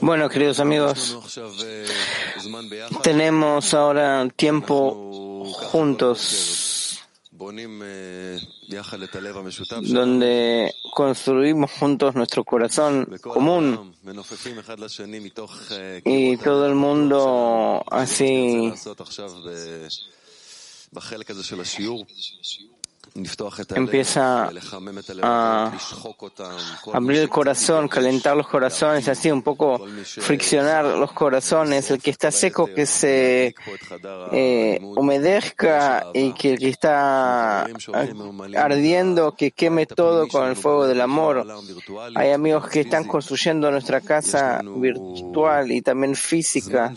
Bueno, queridos amigos, tenemos ahora tiempo juntos, donde construimos juntos nuestro corazón común. Y todo el mundo así empieza a abrir el corazón, calentar los corazones, así un poco friccionar los corazones, el que está seco que se eh, humedezca y que el que está ardiendo que queme todo con el fuego del amor. Hay amigos que están construyendo nuestra casa virtual y también física.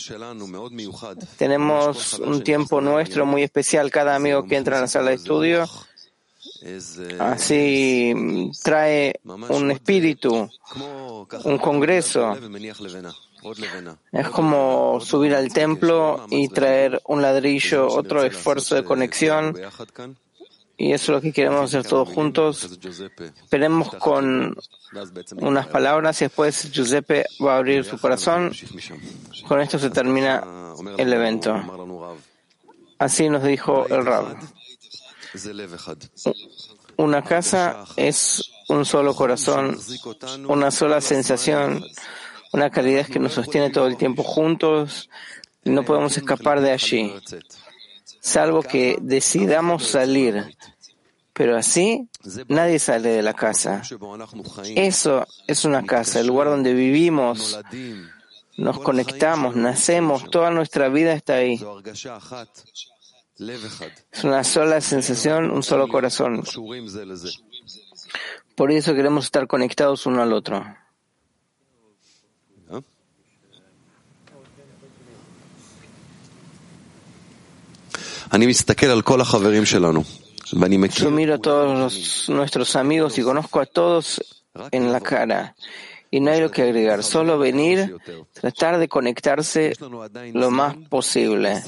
Tenemos un tiempo nuestro muy especial, cada amigo que entra en la sala de estudio Así trae un espíritu, un congreso. Es como subir al templo y traer un ladrillo, otro esfuerzo de conexión. Y eso es lo que queremos hacer todos juntos. Esperemos con unas palabras y después Giuseppe va a abrir su corazón. Con esto se termina el evento. Así nos dijo el Rab. Una casa es un solo corazón, una sola sensación, una calidad que nos sostiene todo el tiempo juntos no podemos escapar de allí, salvo que decidamos salir. Pero así nadie sale de la casa. Eso es una casa, el lugar donde vivimos, nos conectamos, nacemos, toda nuestra vida está ahí. Es una sola sensación, un solo corazón. Por eso queremos estar conectados uno al otro. Yo miro a todos nuestros amigos y conozco a todos en la cara y no hay lo que agregar, solo venir, tratar de conectarse lo más posible.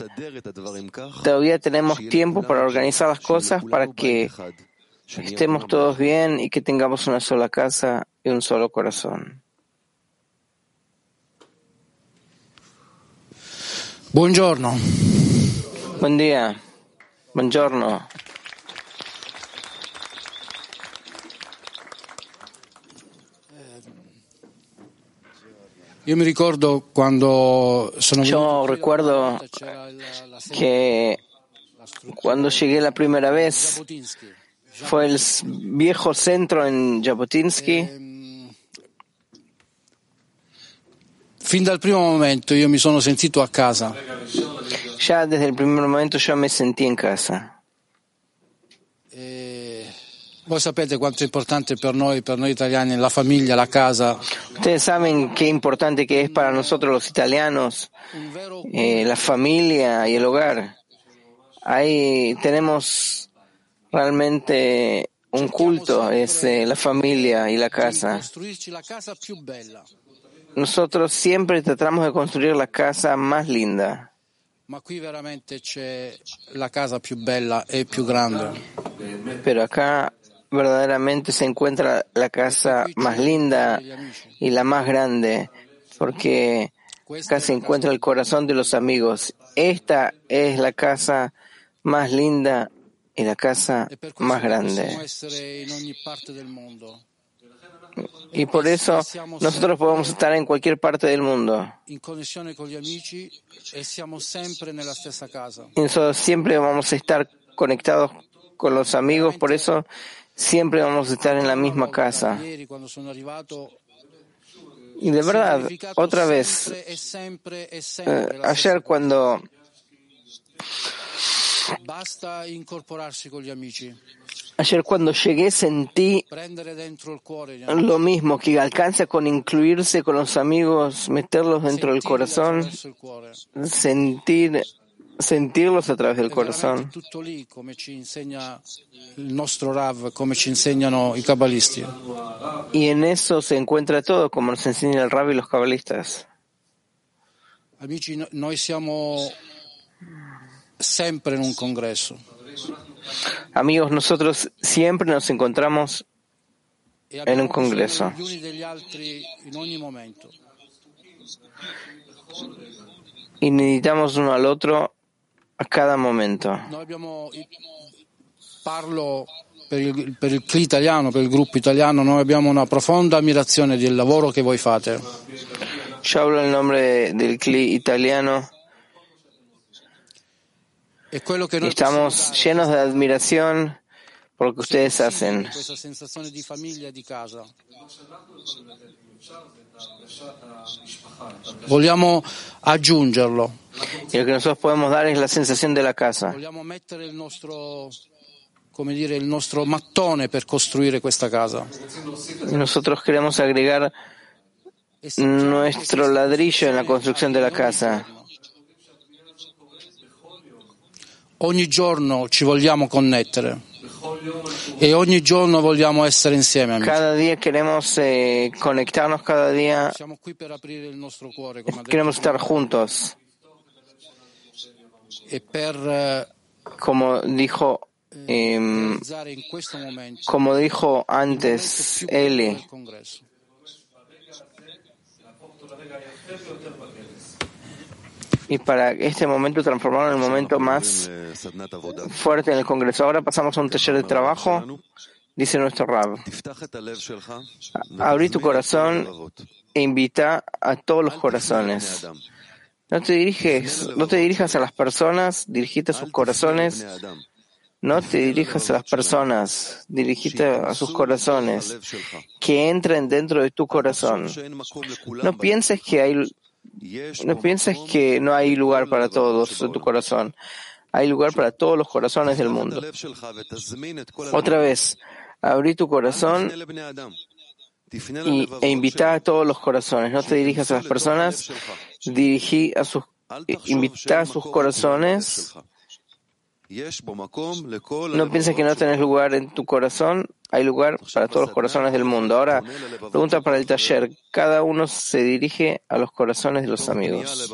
Todavía tenemos tiempo para organizar las cosas para que estemos todos bien y que tengamos una sola casa y un solo corazón. Buongiorno. Buen día. Buongiorno. Yo me recuerdo cuando Yo recuerdo que cuando llegué la primera vez fue el viejo centro en Jabotinsky. Fin dal primo momento io mi sono sentito a casa. Ya desde el primer momento yo me sentí en casa. Voi sapete quanto è importante per noi, per noi italiani, la famiglia, la casa. Ustedes saben qué importante que es para nosotros los italianos eh, la familia y el hogar. Ahí tenemos realmente un culto, es eh, la familia y la casa. Nosotros siempre tratamos de construir la casa más linda. Ma qui veramente c'è la casa più bella e più grande. Pero acá verdaderamente se encuentra la casa más linda y la más grande, porque acá se encuentra el corazón de los amigos. Esta es la casa más linda y la casa más grande. Y por eso nosotros podemos estar en cualquier parte del mundo. Siempre vamos a estar conectados con los amigos, por eso siempre vamos a estar en la misma casa. Y de verdad, otra vez, eh, ayer cuando Ayer cuando llegué sentí lo mismo, que alcanza con incluirse con los amigos, meterlos dentro del corazón, sentir sentirlos a través del corazón. Y en eso se encuentra todo, como nos enseña el Rabbi y los cabalistas. Amigos, nosotros siempre nos encontramos en un congreso. Y necesitamos uno al otro a cada momento. Parlo per il, per il CLI italiano, per il gruppo italiano, noi abbiamo una profonda ammirazione del lavoro che voi fate. Yo hablo en nombre del CLI italiano. Y estamos llenos de admiración por lo que ustedes hacen. Vogliamo aggiungerlo. Y lo que nosotros podemos dar es la sensación de la casa. Come dire, il nostro mattone per costruire questa casa. Nosotros queremos agregar nuestro ladrillo en la construcción de la casa. Ogni giorno ci vogliamo connettere e ogni giorno vogliamo essere insieme. Amici. Cada día queremos eh, conectarnos, cada día Siamo qui per aprire il nostro cuore, come queremos estar juntos. Eh, Como dijo, em, momento como dijo antes Eli, y para este momento transformarlo en el momento más fuerte en el Congreso. Ahora pasamos a un taller de trabajo, dice nuestro Rab. Abrí tu corazón e invita a todos los corazones. No te diriges, no te dirijas a las personas, dirigite a sus corazones. No te dirijas a las personas, dirigite a sus corazones, que entren dentro de tu corazón. No pienses que no hay lugar para todos en tu corazón. Hay lugar para todos los corazones del mundo. Otra vez, abrí tu corazón y, e invita a todos los corazones. No te dirijas a las personas, dirigí a sus, invita a sus corazones. No pienses que no tenés lugar en tu corazón, hay lugar para todos los corazones del mundo. Ahora, pregunta para el taller. Cada uno se dirige a los corazones de los amigos.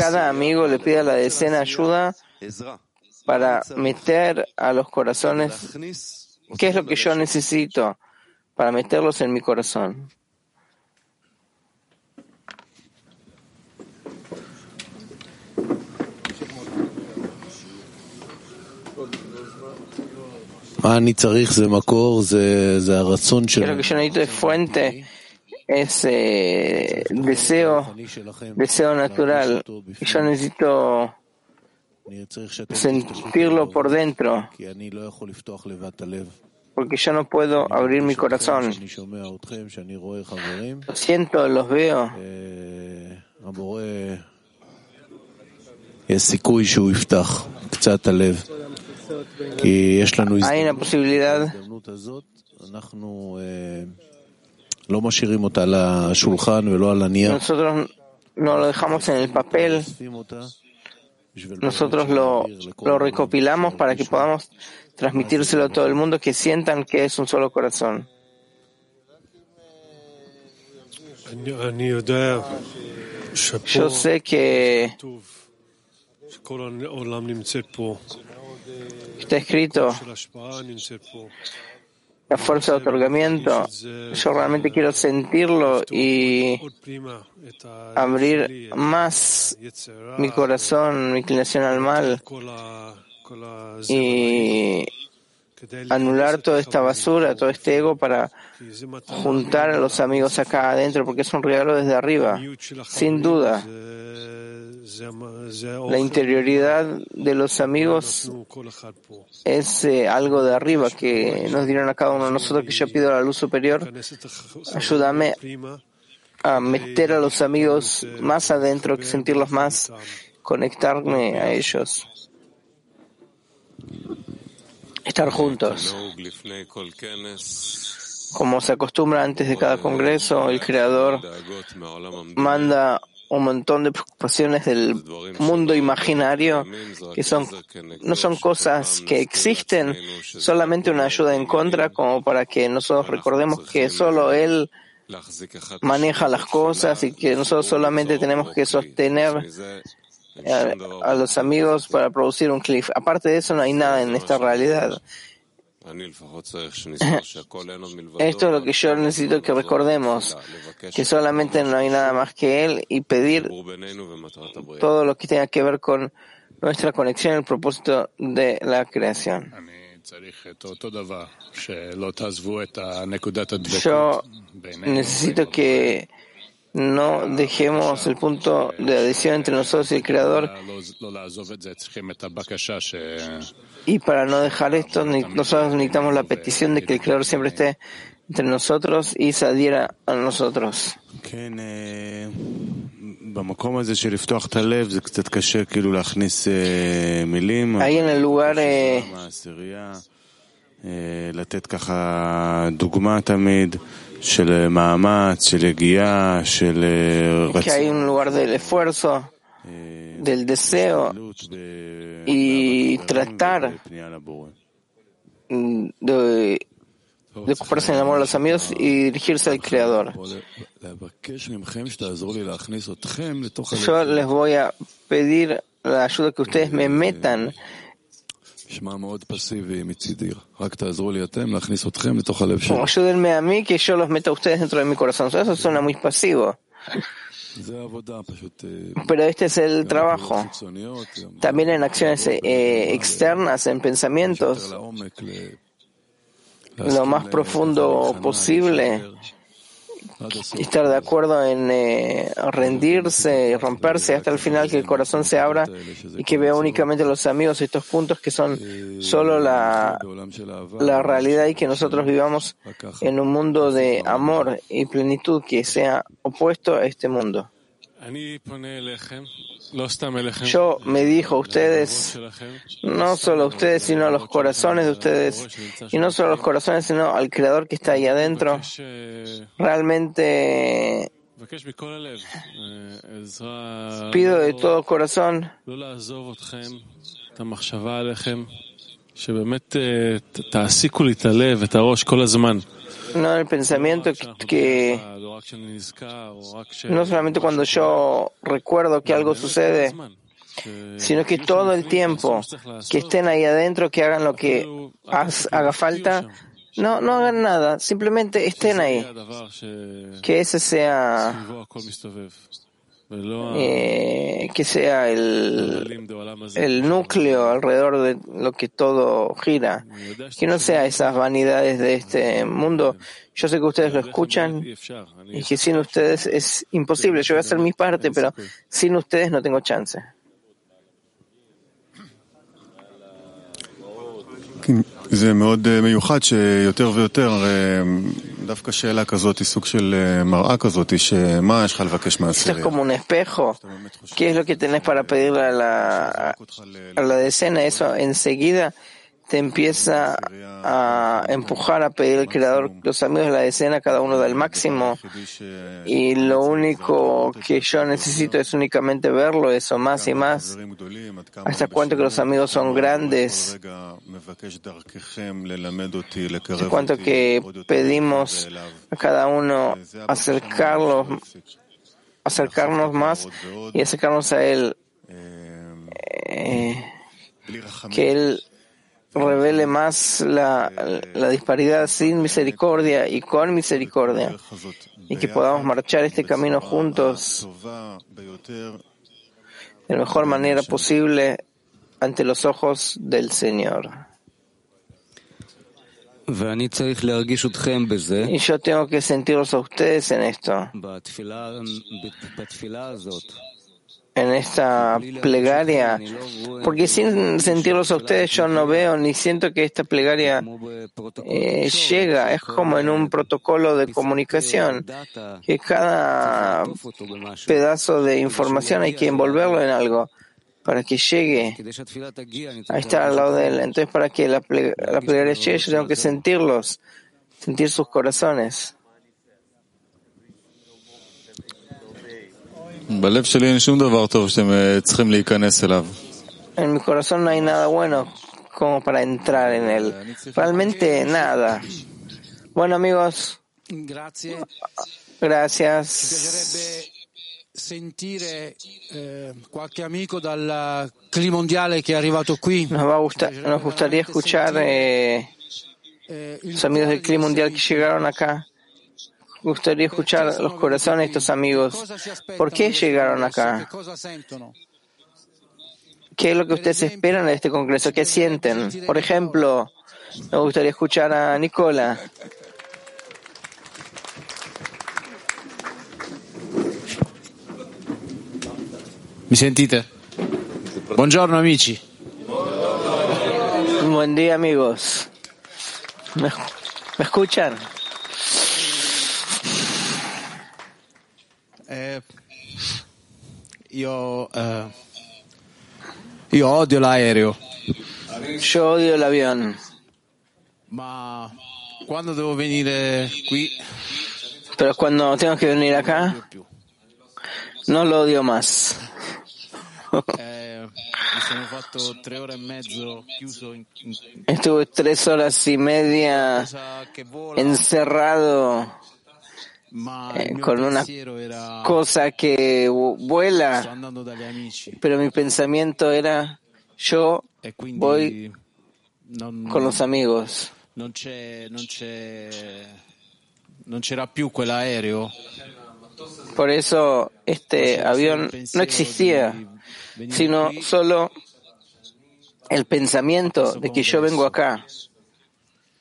Cada amigo le pide a la decena ayuda para meter a los corazones. ¿Qué es lo que yo necesito para meterlos en mi corazón? ¿Qué es lo que yo necesito de fuente? Es eh, deseo, deseo natural. Yo necesito sentirlo por dentro, porque yo no puedo abrir mi corazón. Lo siento, los veo. Hay una posibilidad. nosotros no lo dejamos en el papel, nosotros lo, recopilamos para que podamos transmitírselo a todo el mundo, que sientan que es un solo corazón. Yo sé que está escrito la fuerza de otorgamiento. Yo realmente quiero sentirlo y abrir más mi corazón, mi inclinación al mal y anular toda esta basura, todo este ego para juntar a los amigos acá adentro, porque es un regalo desde arriba, sin duda. La interioridad de los amigos es eh, algo de arriba que nos dieron a cada uno de nosotros, que yo pido a la luz superior, ayúdame a meter a los amigos más adentro, sentirlos más, conectarme a ellos estar juntos. Como se acostumbra antes de cada congreso, el Creador manda un montón de preocupaciones del mundo imaginario que son no son cosas que existen, solamente una ayuda en contra como para que nosotros recordemos que solo Él maneja las cosas y que nosotros solamente tenemos que sostener a, los amigos para producir un cliff. Aparte de eso, no hay nada en esta realidad. Esto es lo que yo necesito que recordemos, que solamente no hay nada más que Él y pedir todo lo que tenga que ver con nuestra conexión y el propósito de la creación. Yo necesito que no dejemos el punto de adhesión entre nosotros y el Creador. Y para no dejar esto, nosotros necesitamos la petición de que el Creador siempre esté entre nosotros y se adhiera a nosotros. Ahí en el lugar eh, que hay un lugar del esfuerzo, del deseo y tratar de, de ocuparse en el amor a los amigos y dirigirse al Creador. Yo les voy a pedir la ayuda que ustedes me metan Ayúdenme a mí que yo los meta a ustedes dentro de mi corazón. Eso suena muy pasivo. Pero este es el trabajo. También en acciones eh, externas, en pensamientos, lo más profundo posible estar de acuerdo en eh, rendirse, romperse hasta el final, que el corazón se abra y que vea únicamente los amigos estos puntos que son solo la, la realidad y que nosotros vivamos en un mundo de amor y plenitud que sea opuesto a este mundo. Yo me dijo a ustedes, no solo a ustedes, sino a los corazones de ustedes, y no solo a los corazones, sino al Creador que está ahí adentro. Realmente pido de todo corazón no el pensamiento que, no solamente cuando yo recuerdo que algo sucede, sino que todo el tiempo que estén ahí adentro, que hagan lo que haga falta, no, no hagan nada, simplemente estén ahí. Que ese sea eh, que sea el, el núcleo alrededor de lo que todo gira, que no sea esas vanidades de este mundo. Yo sé que ustedes lo escuchan y que sin ustedes es imposible. Yo voy a hacer mi parte, pero sin ustedes no tengo chance. זה מאוד מיוחד שיותר ויותר, esto es como un espejo. ¿Qué es lo que tenés para pedirle a la, a la decena? Eso enseguida te empieza a empujar a pedir al Creador los amigos de la decena, cada uno del máximo, y lo único que yo necesito es únicamente verlo, eso más y más, hasta cuánto que los amigos son grandes, hasta cuánto que pedimos a cada uno acercarlos, acercarnos más y acercarnos a Él. Eh, que Él revele más la, la, disparidad sin misericordia y con misericordia y que podamos marchar este camino juntos de la mejor manera posible ante los ojos del Señor. Y yo tengo que sentirlos a ustedes en esto en esta plegaria, porque sin sentirlos a ustedes yo no veo ni siento que esta plegaria eh, llega, es como en un protocolo de comunicación, que cada pedazo de información hay que envolverlo en algo para que llegue a estar al lado de él. Entonces, para que la, la plegaria llegue, yo tengo que sentirlos, sentir sus corazones. En mi corazón no hay nada bueno como para entrar en él. Realmente nada. Bueno amigos, gracias. sentire eh, qualche amico dal clima mondiale che è arrivato qui. Nos, va a gustar, nos gustaría escuchar eh, los amigos del clima mundial que llegaron acá. Gustaría escuchar los corazones de estos amigos. ¿Por qué llegaron acá? ¿Qué es lo que ustedes esperan de este congreso? ¿Qué sienten? Por ejemplo, me gustaría escuchar a Nicola. Mi sentite? Buongiorno amici. Buen día amigos. ¿Me, me escuchan? Eh, io, eh, io odio l'aereo. Yo odio el avión. Ma quando devo venire qui, Pero cuando tengo que venir acá, no lo odio más. eh, sono fatto tre ore e mezzo chiuso in, in Estuve tres horas y media che encerrado eh, con una cosa que vuela, pero mi pensamiento era yo e voy con los amigos. non c'era più quell'aereo. Por eso este avión no existía, sino solo el pensamiento de que yo vengo acá,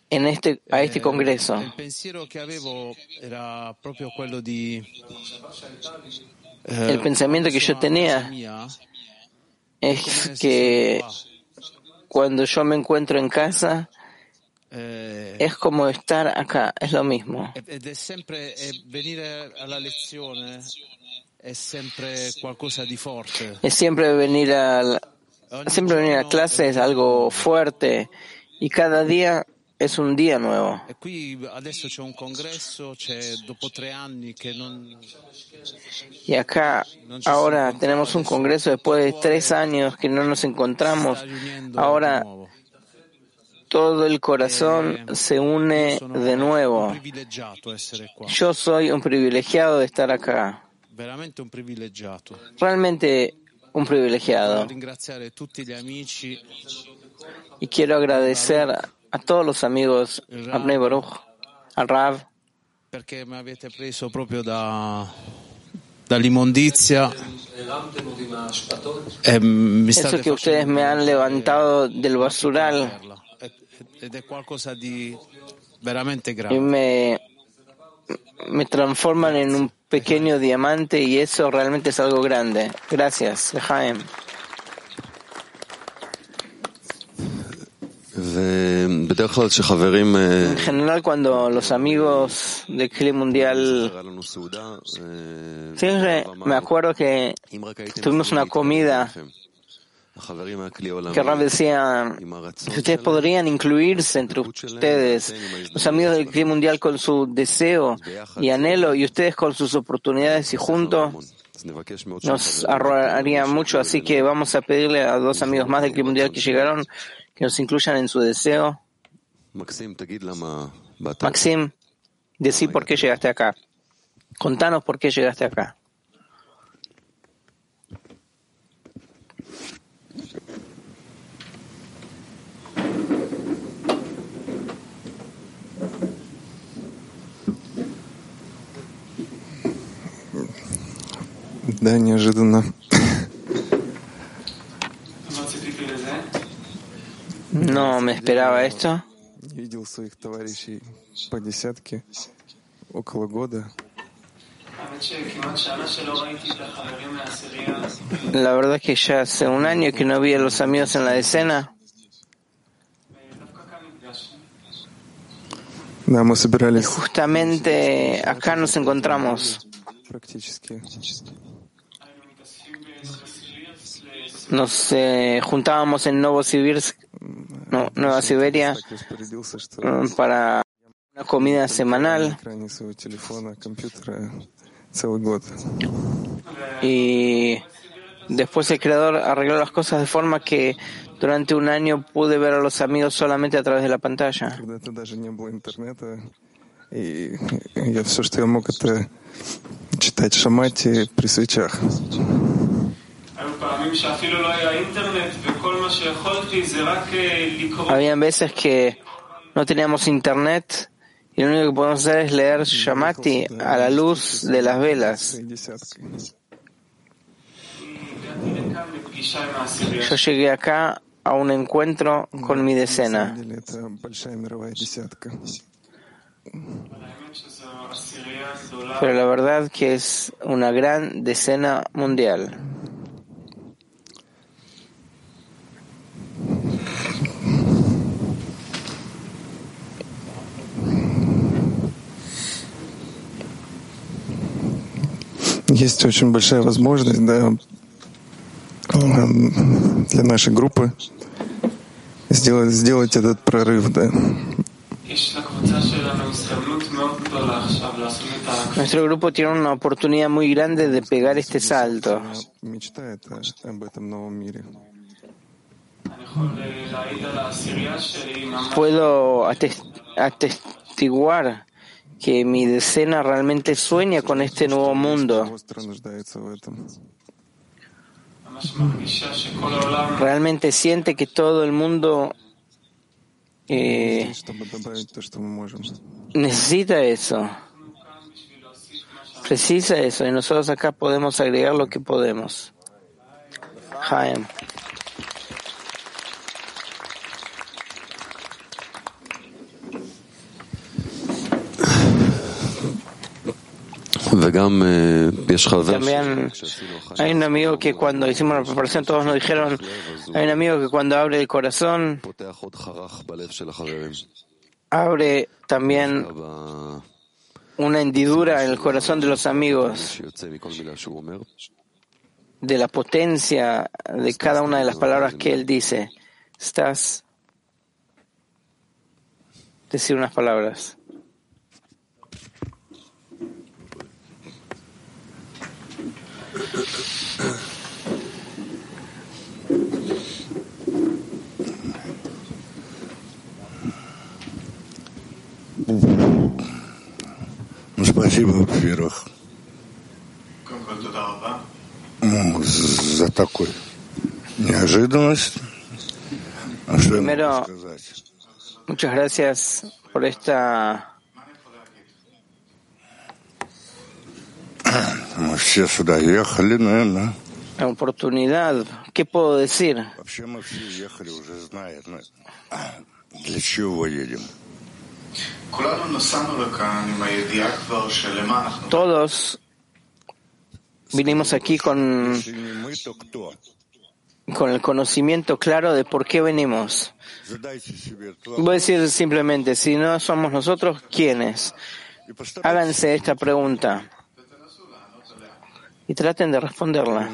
en este, a este congreso. Il pensiero che avevo era proprio quello di eh, El pensamiento que yo tenía es que cuando yo me encuentro en casa eh, es como estar acá, es lo mismo. Es siempre venir a siempre venir a clase es algo fuerte y cada día es un día nuevo. E Y acá ahora tenemos un congreso después de tres años que no nos encontramos. Ahora todo el corazón se une de nuevo. Yo soy un privilegiado de estar acá. Realmente un privilegiado. Y quiero agradecer a todos los amigos, a Bnei Baruch, al Rav, perché mi avete preso proprio da, dall'immondizia e mi eso que ustedes me han levantado del basural ed è qualcosa di veramente y grande. me, me transforman en un pequeño diamante y eso realmente es algo grande. Gracias, Jaime. En general, cuando los amigos de Cli Mundial, siempre me acuerdo que tuvimos una comida que Rab decía, si ustedes podrían incluirse entre ustedes, los amigos del Cli Mundial con su deseo y anhelo y ustedes con sus oportunidades y juntos, nos arrojaría mucho, así que vamos a pedirle a dos amigos más del Club Mundial que llegaron que nos incluyan en su deseo. Maxim, decí por qué llegaste acá. Contanos por qué llegaste acá. Да, неожиданно. No me esperaba esto. La verdad es que ya hace un año que no vi a los amigos en la decena. Y justamente acá nos encontramos. Nos eh, juntábamos en Novosibirsk no, Nueva Siberia mm, para una comida semanal. Y después el creador arregló las cosas de forma que durante un año pude ver a los amigos solamente a través de la pantalla. Habían veces que no teníamos internet y lo único que podemos hacer es leer Shamati a la luz de las velas. Yo llegué acá a un encuentro con mi decena. Pero la verdad que es una gran decena mundial. Есть очень большая возможность да, для нашей группы сделать, сделать этот прорыв. Да. Nuestro grupo tiene una oportunidad muy grande de pegar este salto. Puedo ates- atestiguar que mi decena realmente sueña con este nuevo mundo. Realmente siente que todo el mundo eh, necesita eso, precisa eso, y nosotros acá podemos agregar lo que podemos. Jaime. También hay un amigo que cuando hicimos la preparación todos nos dijeron, hay un amigo que cuando abre el corazón, abre también una hendidura en el corazón de los amigos de la potencia de cada una de las palabras que él dice. Estás decir unas palabras. Ну, спасибо, во-первых, ну, за такую неожиданность. А что я могу сказать? muchas gracias por esta La oportunidad, ¿qué puedo decir? Todos vinimos aquí con, con el conocimiento claro de por qué venimos. Voy a decir simplemente, si no somos nosotros, ¿quiénes? Háganse esta pregunta y traten de responderla.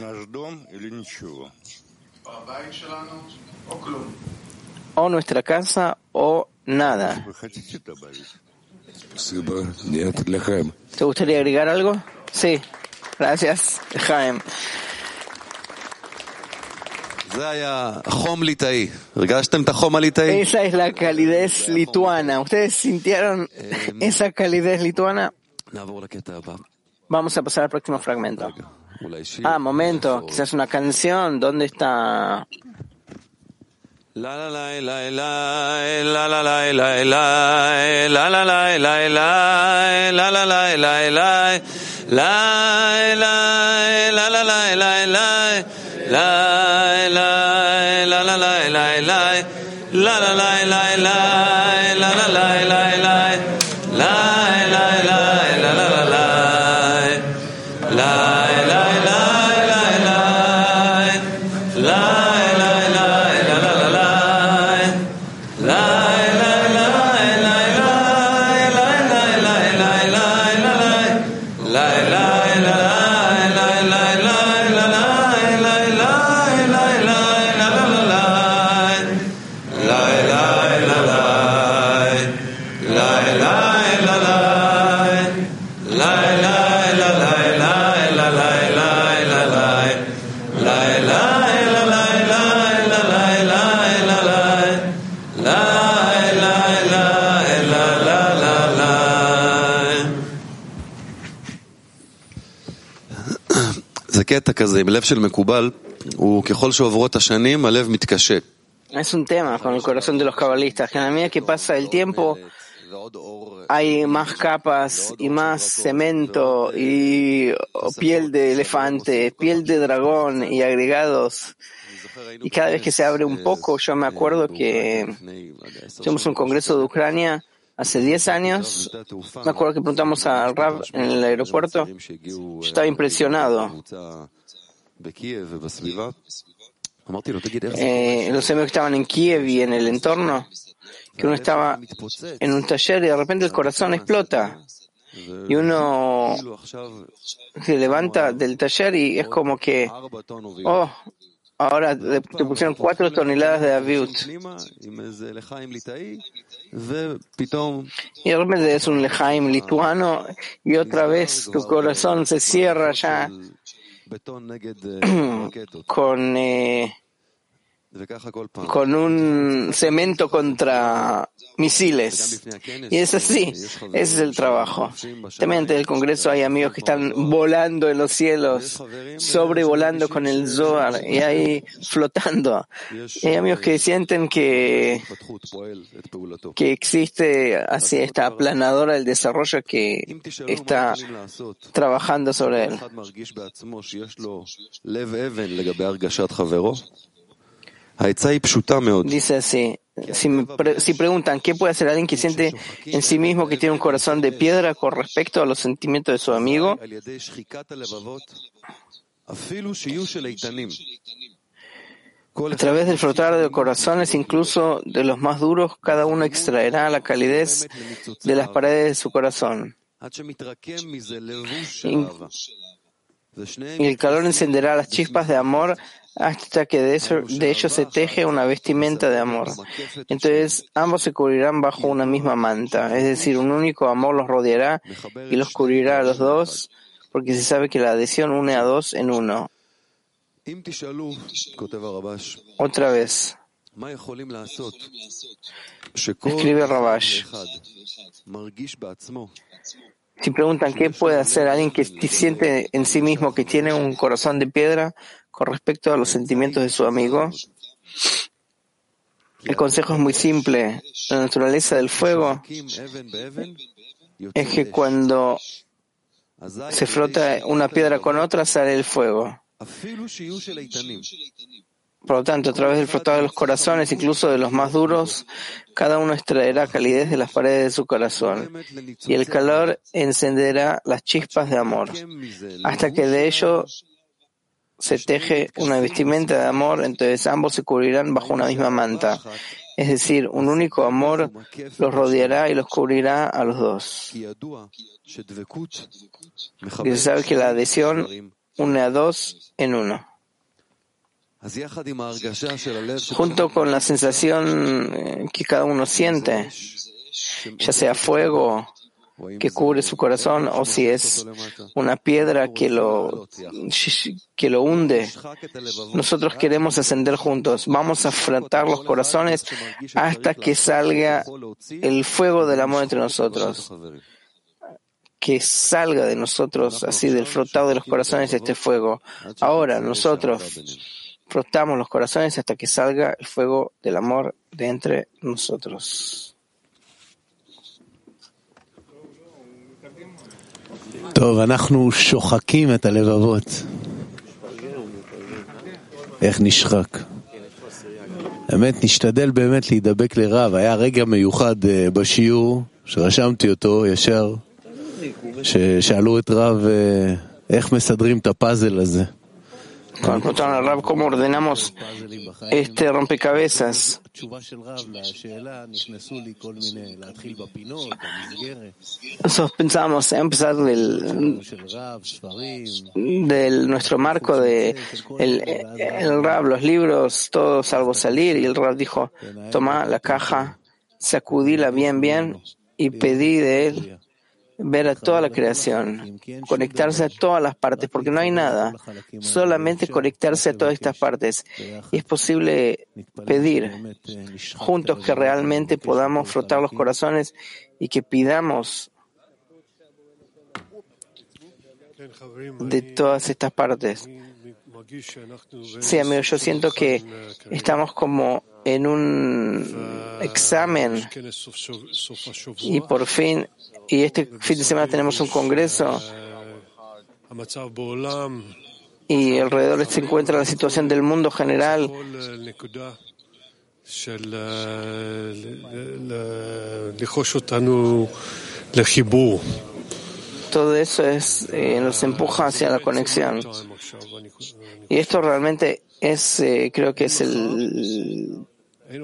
O nuestra casa o nada. ¿Te gustaría agregar algo? Sí. Gracias, Jaime. Esa es la calidez lituana. ¿Ustedes sintieron esa calidez lituana? Vamos a pasar al próximo fragmento. Ah, momento, quizás una canción. ¿Dónde está? la la la la la קטע כזה עם לב של מקובל, הוא ככל שעוברות השנים, הלב מתקשה. Es un tema con el corazón de los cabalistas, que a medida que pasa el tiempo hay más capas y más cemento y piel de elefante, piel de dragón y agregados. Y cada vez que se abre un poco, yo me acuerdo que tuvimos un congreso de Ucrania hace 10 años. Me acuerdo que preguntamos al Rab en el aeropuerto. Yo estaba impresionado. Eh, los amigos que estaban en Kiev y en el entorno, que uno estaba en un taller y de repente el corazón explota. Y uno se levanta del taller y es como que, oh, ahora te pusieron cuatro toneladas de aviut. Y de repente es un lejaim lituano y otra vez tu corazón se cierra ya con, eh, con un cemento contra misiles. Y es así, ese es el trabajo. También ante el Congreso hay amigos que están volando en los cielos, sobrevolando con el Zohar y ahí flotando. Y hay amigos que sienten que, que existe así esta aplanadora del desarrollo que está trabajando sobre él. Dice así, si, me si preguntan qué puede hacer alguien que siente en sí mismo que tiene un corazón de piedra con respecto a los sentimientos de su amigo, a través del frotar de corazones, incluso de los más duros, cada uno extraerá la calidez de las paredes de su corazón. Y el calor encenderá las chispas de amor hasta que de, eso, de ellos se teje una vestimenta de amor. Entonces ambos se cubrirán bajo una misma manta, es decir, un único amor los rodeará y los cubrirá a los dos, porque se sabe que la adhesión une a dos en uno. Otra vez. Escribe Rabash. Si preguntan qué puede hacer alguien que siente en sí mismo que tiene un corazón de piedra con respecto a los sentimientos de su amigo, el consejo es muy simple. La naturaleza del fuego es que cuando se frota una piedra con otra sale el fuego. Por lo tanto, a través del frotado de los corazones, incluso de los más duros, cada uno extraerá calidez de las paredes de su corazón, y el calor encenderá las chispas de amor, hasta que de ello se teje una vestimenta de amor, entonces ambos se cubrirán bajo una misma manta. Es decir, un único amor los rodeará y los cubrirá a los dos. Y se sabe que la adhesión une a dos en uno. Junto con la sensación eh, que cada uno siente, ya sea fuego que cubre su corazón o si es una piedra que lo, que lo hunde. Nosotros queremos ascender juntos. Vamos a frotar los corazones hasta que salga el fuego del amor entre nosotros. Que salga de nosotros, así del frotado de los corazones, este fuego. Ahora nosotros frotamos los corazones hasta que salga el fuego del amor de entre nosotros. טוב, אנחנו שוחקים את הלבבות. איך נשחק. האמת, נשתדל באמת להידבק לרב. היה רגע מיוחד בשיעור, שרשמתי אותו ישר, ששאלו את רב איך מסדרים את הפאזל הזה. Cuando preguntaron al Rab cómo ordenamos este rompecabezas, nosotros pensamos empezar del, nuestro marco de el, el Rab, los libros, todo salvo salir, y el Rab dijo, toma la caja, sacudíla bien, bien, y pedí de él ver a toda la creación, conectarse a todas las partes, porque no hay nada, solamente conectarse a todas estas partes. Y es posible pedir juntos que realmente podamos frotar los corazones y que pidamos de todas estas partes. Sí, amigo, yo siento que estamos como en un examen y por fin, y este fin de semana tenemos un congreso y alrededor se encuentra la situación del mundo general todo eso es, eh, nos empuja hacia la conexión. Y esto realmente es, eh, creo que es el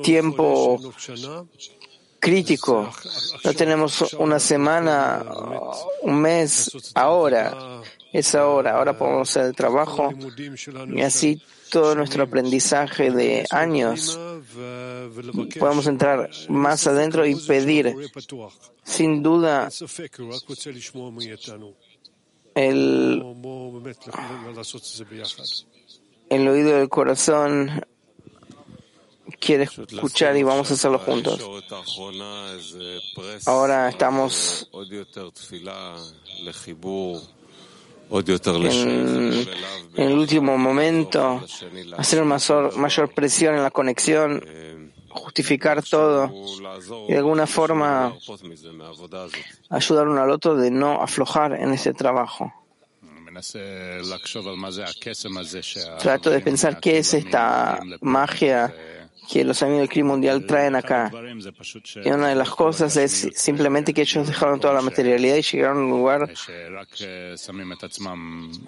tiempo crítico. No tenemos una semana, un mes, ahora. Es ahora. Ahora podemos hacer el trabajo y así todo nuestro aprendizaje de años podemos entrar más adentro y pedir. Sin duda, el, el oído del corazón quiere escuchar y vamos a hacerlo juntos. Ahora estamos en, el último momento, hacer mayor, mayor presión en la conexión, justificar todo y de alguna forma ayudar uno al otro de no aflojar en ese trabajo. Trato de pensar qué es esta magia que los amigos del crimen mundial traen acá. Y una de las cosas es simplemente que ellos dejaron toda la materialidad y llegaron a un lugar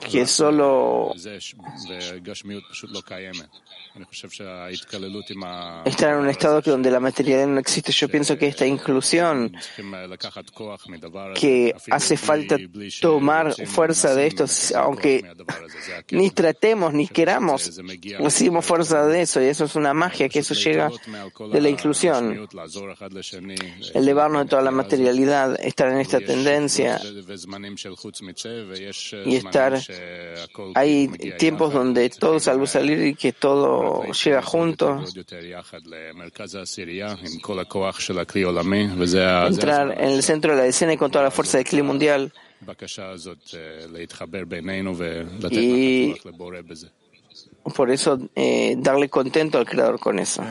que solo estar en un estado que donde la materialidad no existe. Yo pienso que esta inclusión que hace falta tomar fuerza de esto, aunque ni tratemos ni queramos, recibimos fuerza de eso y eso es una magia que eso llega de la inclusión, elevarnos de toda la materialidad, estar en esta tendencia y estar. Hay tiempos donde todo salvo salir y que todo llega junto. Entrar en el centro de la escena y con toda la fuerza del clima mundial. Y por eso eh, darle contento al Creador con eso.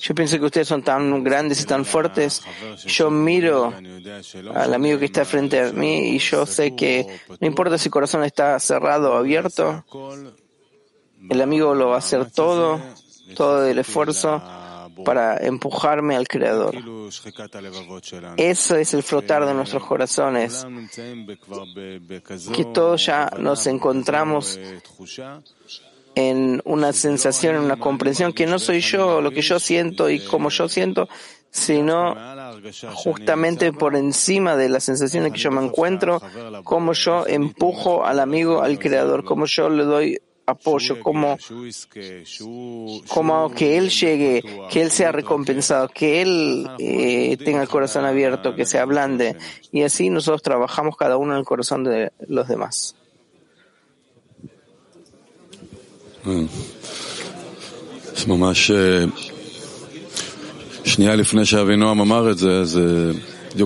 Yo pienso que ustedes son tan grandes y tan fuertes. Yo miro al amigo que está frente a mí y yo sé que no importa si el corazón está cerrado o abierto, el amigo lo va a hacer todo, todo el esfuerzo para empujarme al Creador. Eso es el flotar de nuestros corazones, que todos ya nos encontramos en una sensación, en una comprensión que no soy yo, lo que yo siento y como yo siento, sino justamente por encima de la sensación en que yo me encuentro, como yo empujo al amigo, al creador, como yo le doy apoyo, como, como que Él llegue, que Él sea recompensado, que Él eh, tenga el corazón abierto, que se ablande. Y así nosotros trabajamos cada uno en el corazón de los demás.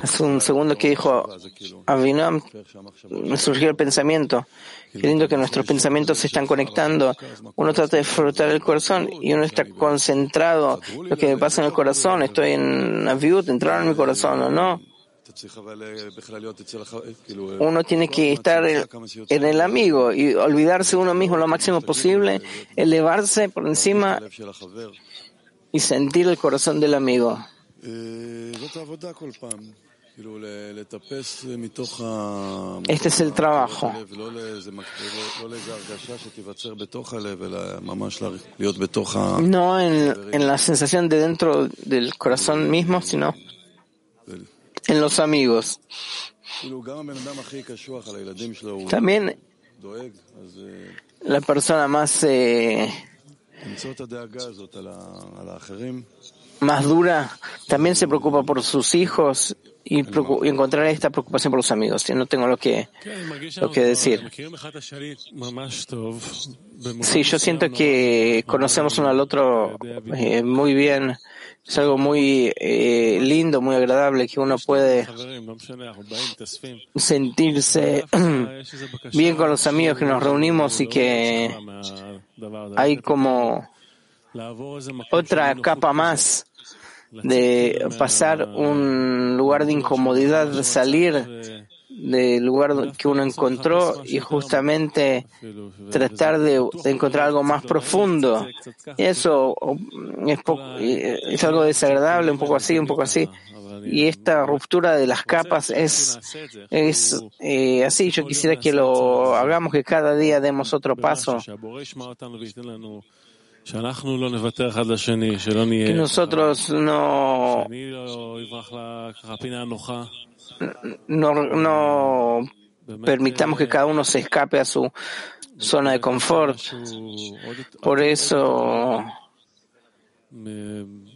Es un segundo que dijo Avinam, me surgió el pensamiento. Qué lindo que nuestros pensamientos se están conectando. Uno trata de frotar el corazón y uno está concentrado. Lo que me pasa en el corazón, estoy en Aviut, entraron en mi corazón o no. Uno tiene que estar en el amigo y olvidarse uno mismo lo máximo posible, elevarse por encima y sentir el corazón del amigo. Este es el trabajo. No en, en la sensación de dentro del corazón mismo, sino en los amigos. También la persona más eh, más dura también se preocupa por sus hijos y, encontrar esta preocupación por los amigos. Yo no tengo lo que, lo que decir. Sí, yo siento que conocemos uno al otro eh, muy bien. Es algo muy eh, lindo, muy agradable que uno puede sentirse bien con los amigos que nos reunimos y que hay como otra capa más de pasar un lugar de incomodidad, de salir del lugar que uno encontró y justamente tratar de, encontrar algo más profundo. Y eso es, es algo desagradable, un poco así, un poco así. Y esta ruptura de las capas es, es eh, así. Yo quisiera que lo hagamos, que cada día demos otro paso. Que nosotros no no, no permitamos que cada uno se escape a su zona de confort. Por eso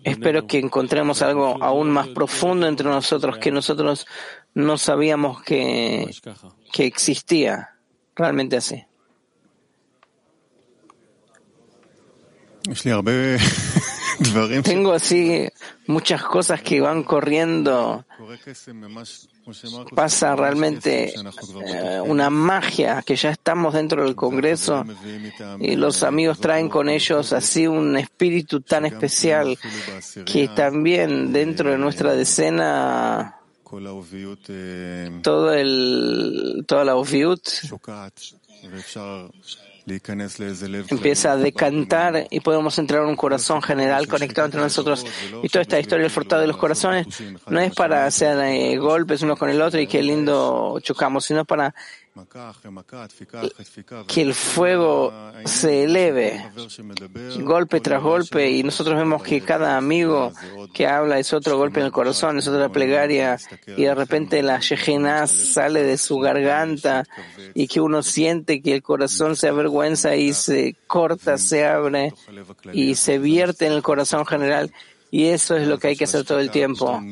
espero que encontremos algo aún más profundo entre nosotros que nosotros no sabíamos que, que existía. Realmente así. Tengo así muchas cosas que van corriendo. Pasa realmente eh, una magia que ya estamos dentro del Congreso y los amigos traen con ellos así un espíritu tan especial que también dentro de nuestra decena todo el, toda la oviut empieza a decantar y podemos entrar en un corazón general conectado entre nosotros. Y toda esta historia del fortado de los corazones no es para hacer eh, golpes uno con el otro y qué lindo chocamos, sino para que el fuego se eleve golpe tras golpe y nosotros vemos que cada amigo que habla es otro golpe en el corazón, es otra plegaria y de repente la Shekinah sale de su garganta y que uno siente que el corazón se avergüenza y se corta, se abre y se vierte en el corazón general y eso es lo que hay que hacer todo el tiempo.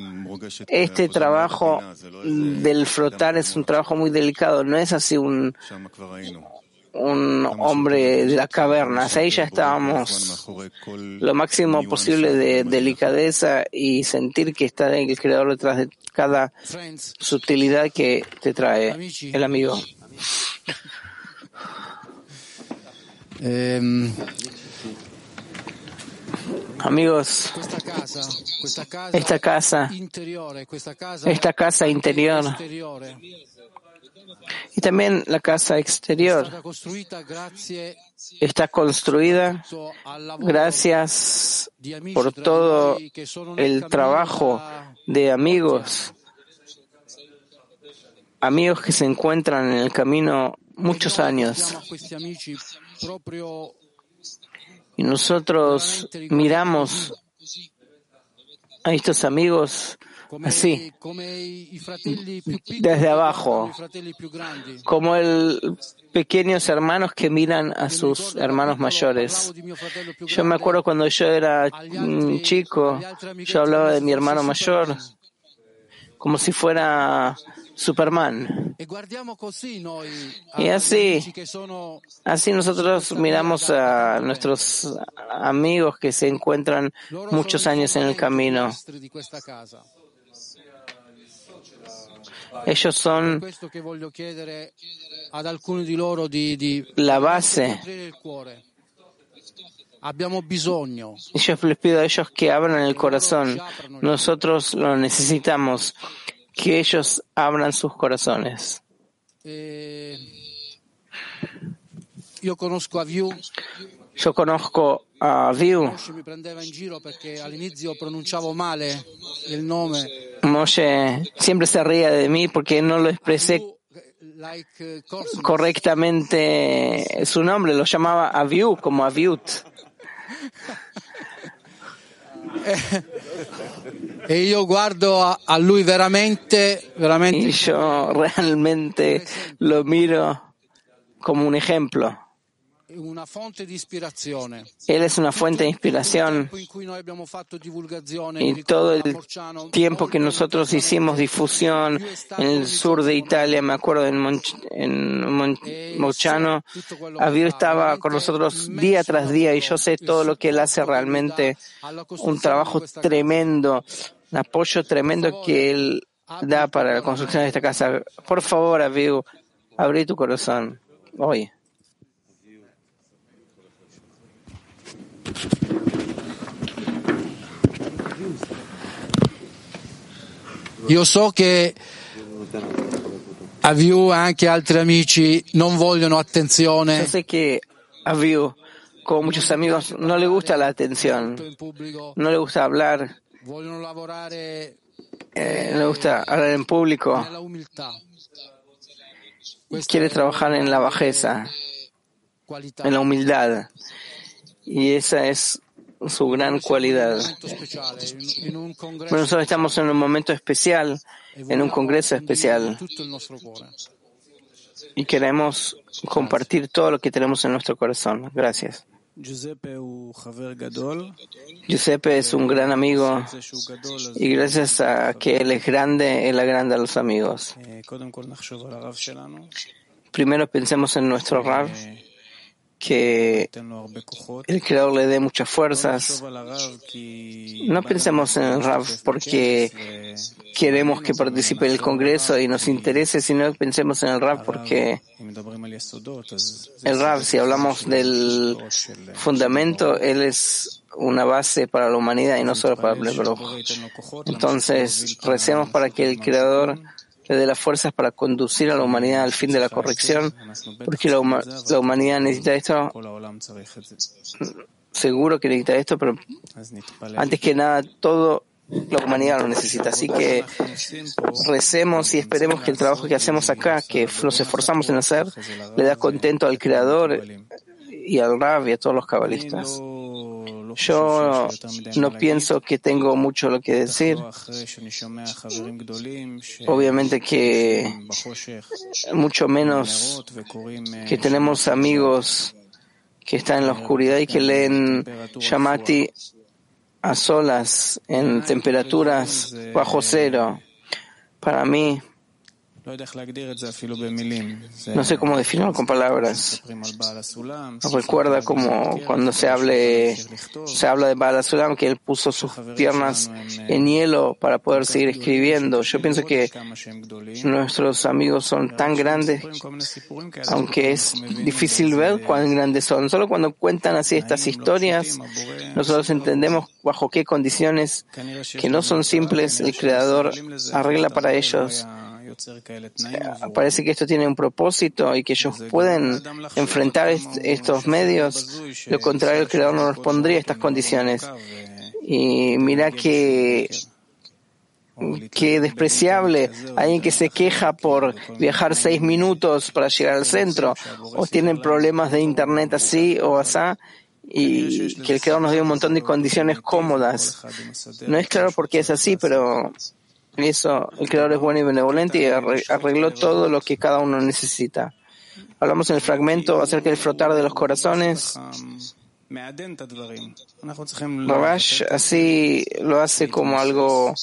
Este trabajo del flotar es un trabajo muy delicado, no es así un, un hombre de la caverna. Ahí ya estábamos lo máximo posible de delicadeza y sentir que está el creador detrás de cada sutilidad que te trae el amigo. Em, Amigos, esta casa, esta casa interior. y también la casa exterior. Está construida gracias por todo el trabajo de amigos, amigos que se encuentran en el camino muchos años. Y nosotros miramos a estos amigos así, desde abajo, como el pequeños hermanos que miran a sus hermanos mayores. Yo me acuerdo cuando yo era chico, yo hablaba de mi hermano mayor como si fuera Superman. Y así, así nosotros miramos a nuestros amigos que se encuentran muchos años en el camino. Ellos son la base. Yo les pido a ellos que abran el corazón. Nosotros lo necesitamos que ellos abran sus corazones. Eh, yo conozco a View. Yo conozco a View. Moshe siempre se ría de mí porque no lo expresé correctamente su nombre, lo llamaba Aviu como Aviut. E io guardo a, lui veramente, veramente. Y yo realmente lo miro como un ejemplo. Él es una fuente de inspiración. Y todo el tiempo que nosotros hicimos difusión en el sur de Italia, me acuerdo en, en Mon- Mochano, Aviv estaba con nosotros día tras día y yo sé todo lo que él hace realmente, un trabajo tremendo, un apoyo tremendo que él da para la construcción de esta casa. Por favor, Aviv, abrí tu corazón hoy. Io so che Aviu e anche altri amici non vogliono Yo attenzione sé que a Viu, como muchos amigos, no le gusta la atención, no le gusta hablar, lavorare eh, no le gusta hablar en público, quiere trabajar en la bajeza, en la humildad. Y esa es su gran cualidad. Nosotros estamos en un momento especial, en un congreso especial, y queremos compartir todo lo que tenemos en nuestro corazón. Gracias. Giuseppe es un gran amigo y gracias a que él es grande, él agranda a los amigos. Primero pensemos en nuestro Rav que el Creador le dé muchas fuerzas. No pensemos en el Rav porque queremos que participe en el Congreso y nos interese, sino pensemos en el Rav porque el Rav, si hablamos del fundamento, él es una base para la humanidad y no solo para el pueblo. Entonces, recemos para que el Creador le dé las fuerzas para conducir a la humanidad al fin de la corrección, porque la, la humanidad necesita esto, seguro que necesita esto, pero antes que nada todo la humanidad lo necesita. Así que recemos y esperemos que el trabajo que hacemos acá, que nos esforzamos en hacer, le da contento al Creador y al Rab y a todos los cabalistas. Yo no pienso que tengo mucho lo que decir. Obviamente que eh, mucho menos que tenemos amigos que están en la oscuridad y que leen Shamati a solas, en temperaturas bajo cero. Para mí, no sé cómo definirlo con palabras. Recuerda como cuando se, hable, se habla de Baal Sulam, que él puso sus piernas en hielo para poder seguir escribiendo. Yo pienso que nuestros amigos son tan grandes, aunque es difícil ver cuán grandes son. Solo cuando cuentan así estas historias, nosotros entendemos bajo qué condiciones, que no son simples, el Creador arregla para ellos Parece que esto tiene un propósito y que ellos pueden enfrentar estos medios. Lo contrario, el creador no nos pondría estas condiciones. Y mira que que despreciable alguien que se queja por viajar seis minutos para llegar al centro o tienen problemas de internet así o asá y que el creador nos dio un montón de condiciones cómodas. No es claro por qué es así, pero eso, el creador es bueno y benevolente y arregló todo lo que cada uno necesita. Hablamos en el fragmento acerca del frotar de los corazones. Rabash así lo hace como algo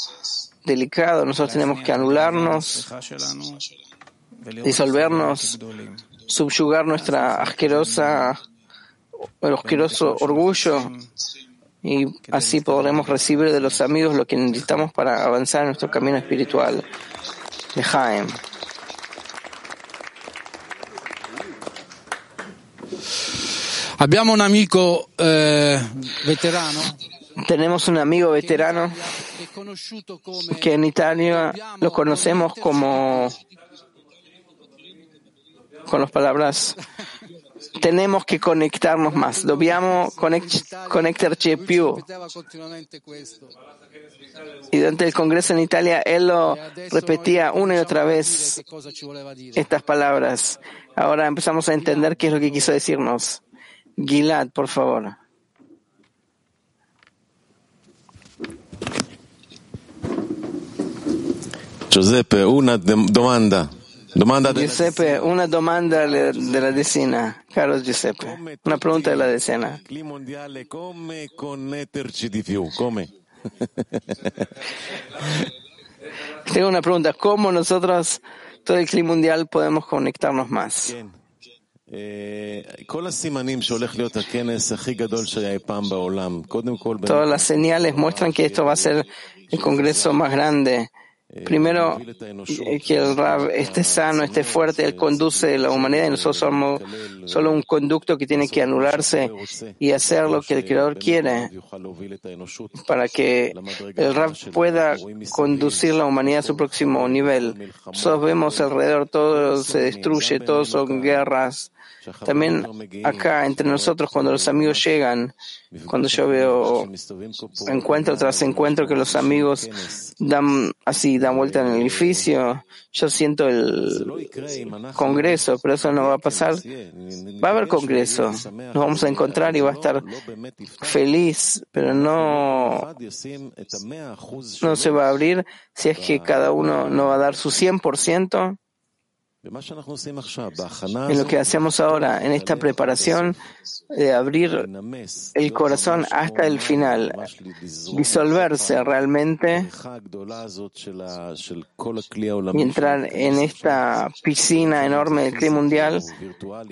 delicado. Nosotros tenemos que anularnos, disolvernos, subyugar nuestra asquerosa, el asqueroso orgullo y así podremos recibir de los amigos lo que necesitamos para avanzar en nuestro camino espiritual. Abbiamo un amico eh, veterano. Tenemos un amigo veterano que en Italia lo conocemos como con las palabras tenemos que conectarnos más. Dobbiamo connectarci più. Y durante el Congreso en Italia él lo repetía una y otra vez estas palabras. Ahora empezamos a entender qué es lo que quiso decirnos. Gilad, por favor. Giuseppe, una dem- domanda. Giuseppe, una domanda de la decena. Caro Giuseppe, una pregunta de la decena. Tengo una pregunta. ¿Cómo nosotros, todo el clima mundial, podemos conectarnos más? Todas las señales muestran que esto va a ser el congreso más grande Primero, que el Rab esté sano, esté fuerte, Él conduce la humanidad y nosotros somos solo un conducto que tiene que anularse y hacer lo que el Creador quiere para que el Rab pueda conducir la humanidad a su próximo nivel. Nosotros vemos alrededor, todo se destruye, todo son guerras, también acá entre nosotros, cuando los amigos llegan, cuando yo veo encuentro tras encuentro que los amigos dan así, dan vuelta en el edificio, yo siento el congreso, pero eso no va a pasar. Va a haber congreso, nos vamos a encontrar y va a estar feliz, pero no, no se va a abrir si es que cada uno no va a dar su 100%. En lo que hacemos ahora, en esta preparación de abrir el corazón hasta el final, disolverse realmente y entrar en esta piscina enorme del clima mundial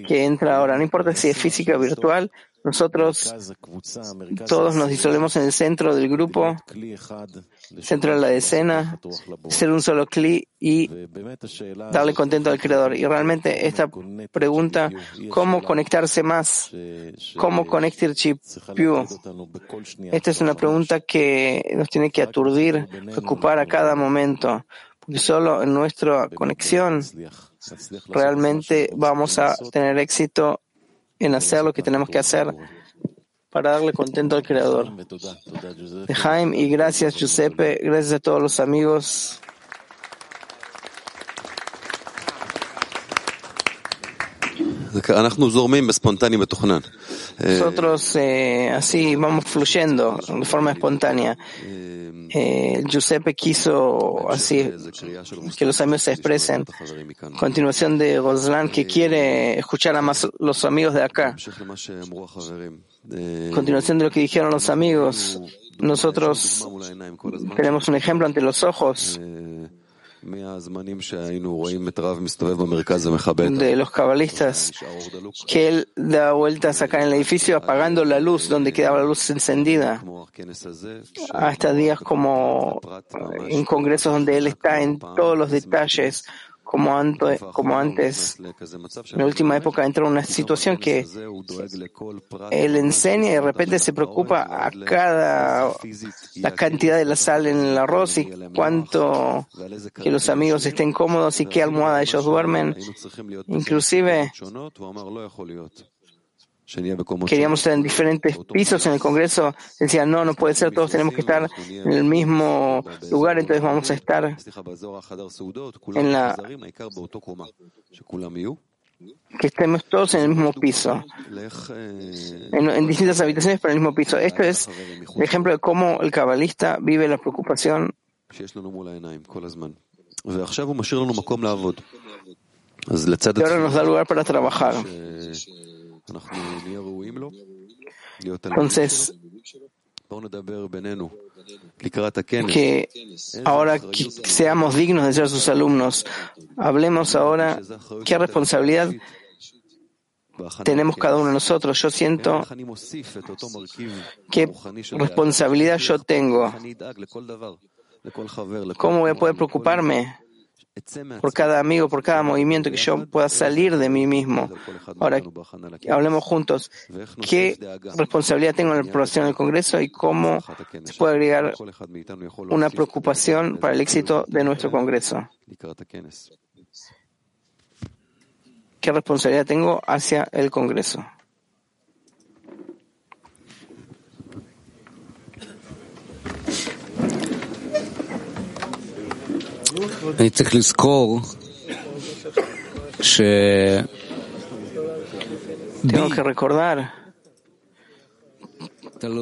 que entra ahora, no importa si es física o virtual, nosotros todos nos disolvemos en el centro del grupo, centro de la escena, ser un solo clic y darle contento al Creador. Y realmente esta pregunta, ¿cómo conectarse más? ¿Cómo conectar chip Esta es una pregunta que nos tiene que aturdir, preocupar a cada momento, porque solo en nuestra conexión realmente vamos a tener éxito en hacer lo que tenemos que hacer para darle contento al Creador. Jaime y gracias Giuseppe, gracias a todos los amigos. Nosotros eh, así vamos fluyendo de forma espontánea. Eh, Giuseppe quiso así que los amigos se expresen. Continuación de Goslan que quiere escuchar a más los amigos de acá. Continuación de lo que dijeron los amigos. Nosotros tenemos un ejemplo ante los ojos de los cabalistas, que él da vueltas acá en el edificio apagando la luz donde quedaba la luz encendida, hasta días como en congresos donde él está en todos los detalles, como antes, como antes, en la última época entró en una situación que él enseña y de repente se preocupa a cada la cantidad de la sal en el arroz y cuánto que los amigos estén cómodos y qué almohada ellos duermen. Inclusive Queríamos estar en diferentes pisos en el Congreso. Decían, no, no puede ser, todos tenemos que estar en el mismo lugar, entonces vamos a estar en la que estemos todos en el mismo piso, en, distintas habitaciones, pero en el mismo piso. Esto es el ejemplo de cómo el cabalista vive la preocupación. Y ahora nos da lugar para trabajar. Entonces, que ahora que seamos dignos de ser sus alumnos. Hablemos ahora qué responsabilidad tenemos cada uno de nosotros. Yo siento qué responsabilidad yo tengo. ¿Cómo voy a poder preocuparme por cada amigo, por cada movimiento, que yo pueda salir de mí mismo. Ahora, hablemos juntos. ¿Qué responsabilidad tengo en la aprobación del Congreso y cómo se puede agregar una preocupación para el éxito de nuestro Congreso? ¿Qué responsabilidad tengo hacia el Congreso? Tengo que recordar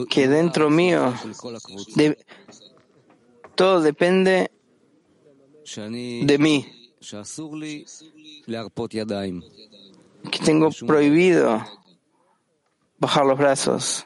que dentro mío todo depende de mí. que tengo prohibido bajar los brazos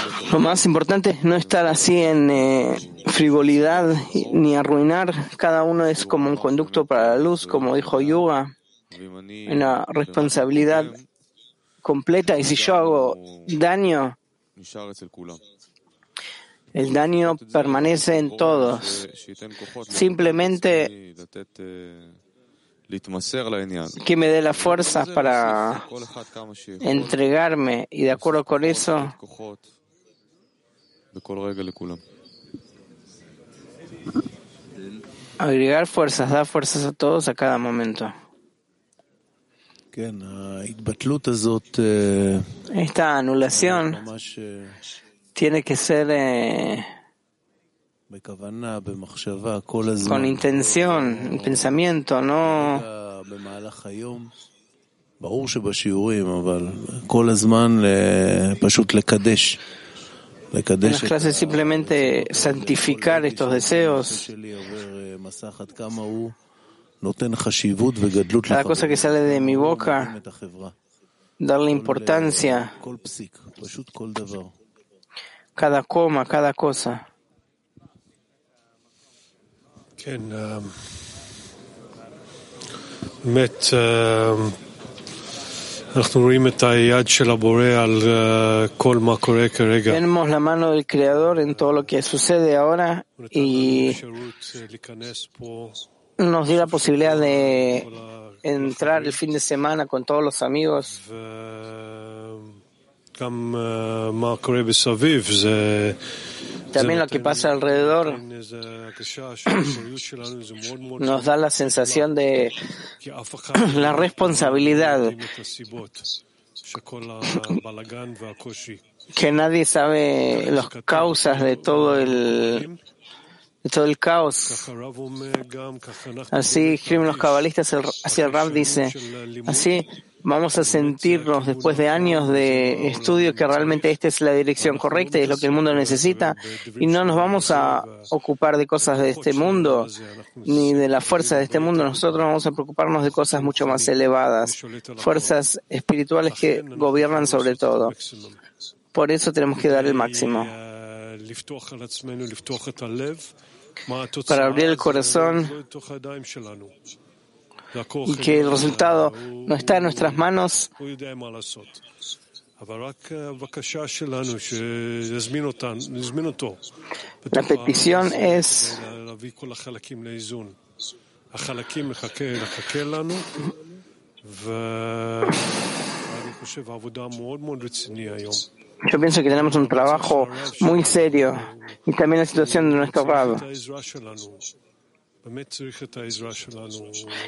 Lo más importante es no estar así en eh, frivolidad ni arruinar. Cada uno es como un conducto para la luz, como dijo Yuga, una responsabilidad completa. Y si yo hago daño, el daño permanece en todos. Simplemente que me dé la fuerza para entregarme y de acuerdo con eso agregar fuerzas, dar fuerzas a todos a cada momento. Esta anulación. Tiene que ser eh, con intención, pensamiento, no en las clases simplemente santificar estos deseos. Cada cosa que sale de mi boca, darle importancia. Cada coma, cada cosa. Tenemos la mano del Creador en todo lo que sucede ahora y nos dio la posibilidad de entrar el fin de semana con todos los amigos. También lo que pasa alrededor nos da la sensación de la responsabilidad que nadie sabe las causas de todo el de todo el caos. Así escriben los cabalistas, así el Rab dice, así vamos a sentirnos después de años de estudio que realmente esta es la dirección correcta y es lo que el mundo necesita y no nos vamos a ocupar de cosas de este mundo ni de la fuerza de este mundo, nosotros vamos a preocuparnos de cosas mucho más elevadas, fuerzas espirituales que gobiernan sobre todo. Por eso tenemos que dar el máximo para abrir el corazón y que el resultado no está en nuestras manos. La petición es yo pienso que tenemos un trabajo muy serio y también la situación de nuestro Rab.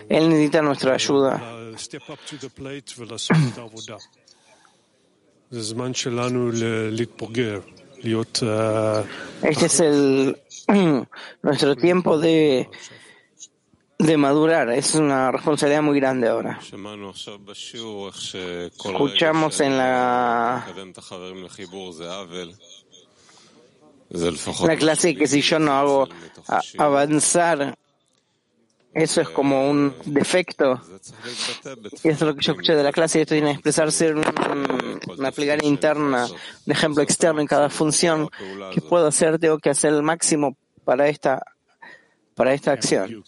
Él necesita nuestra ayuda. Este es el, nuestro tiempo de, de madurar. Es una responsabilidad muy grande ahora. Escuchamos en la, la clase que si yo no hago avanzar eso es como un defecto. Y eso es lo que yo escuché de la clase. Esto tiene que expresarse en una plegaria interna, un ejemplo externo en cada función. que puedo hacer? Tengo que hacer el máximo para esta, para esta acción.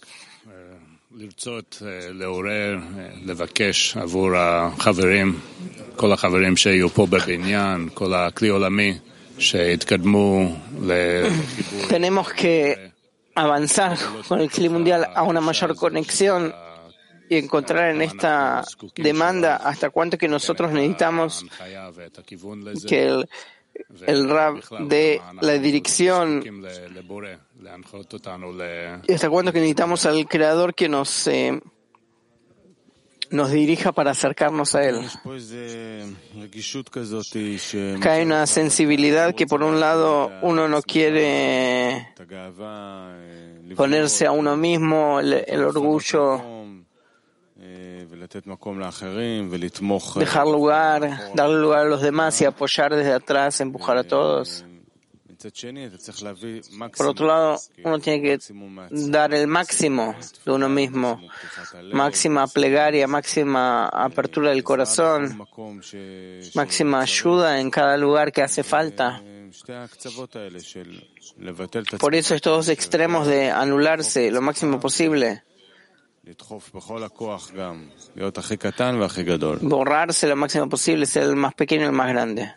Tenemos que avanzar con el clima mundial a una mayor conexión y encontrar en esta demanda hasta cuánto que nosotros necesitamos que el, el rap de la dirección y hasta cuánto que necesitamos al creador que nos eh, nos dirija para acercarnos a Él. Que hay una sensibilidad que por un lado uno no quiere ponerse a uno mismo el, el orgullo, dejar lugar, darle lugar a los demás y apoyar desde atrás, empujar a todos. Por otro lado, uno tiene que dar el máximo de uno mismo, máxima plegaria, máxima apertura del corazón, máxima ayuda en cada lugar que hace falta. Por eso estos dos extremos de anularse lo máximo posible, borrarse lo máximo posible, ser el más pequeño y el más grande.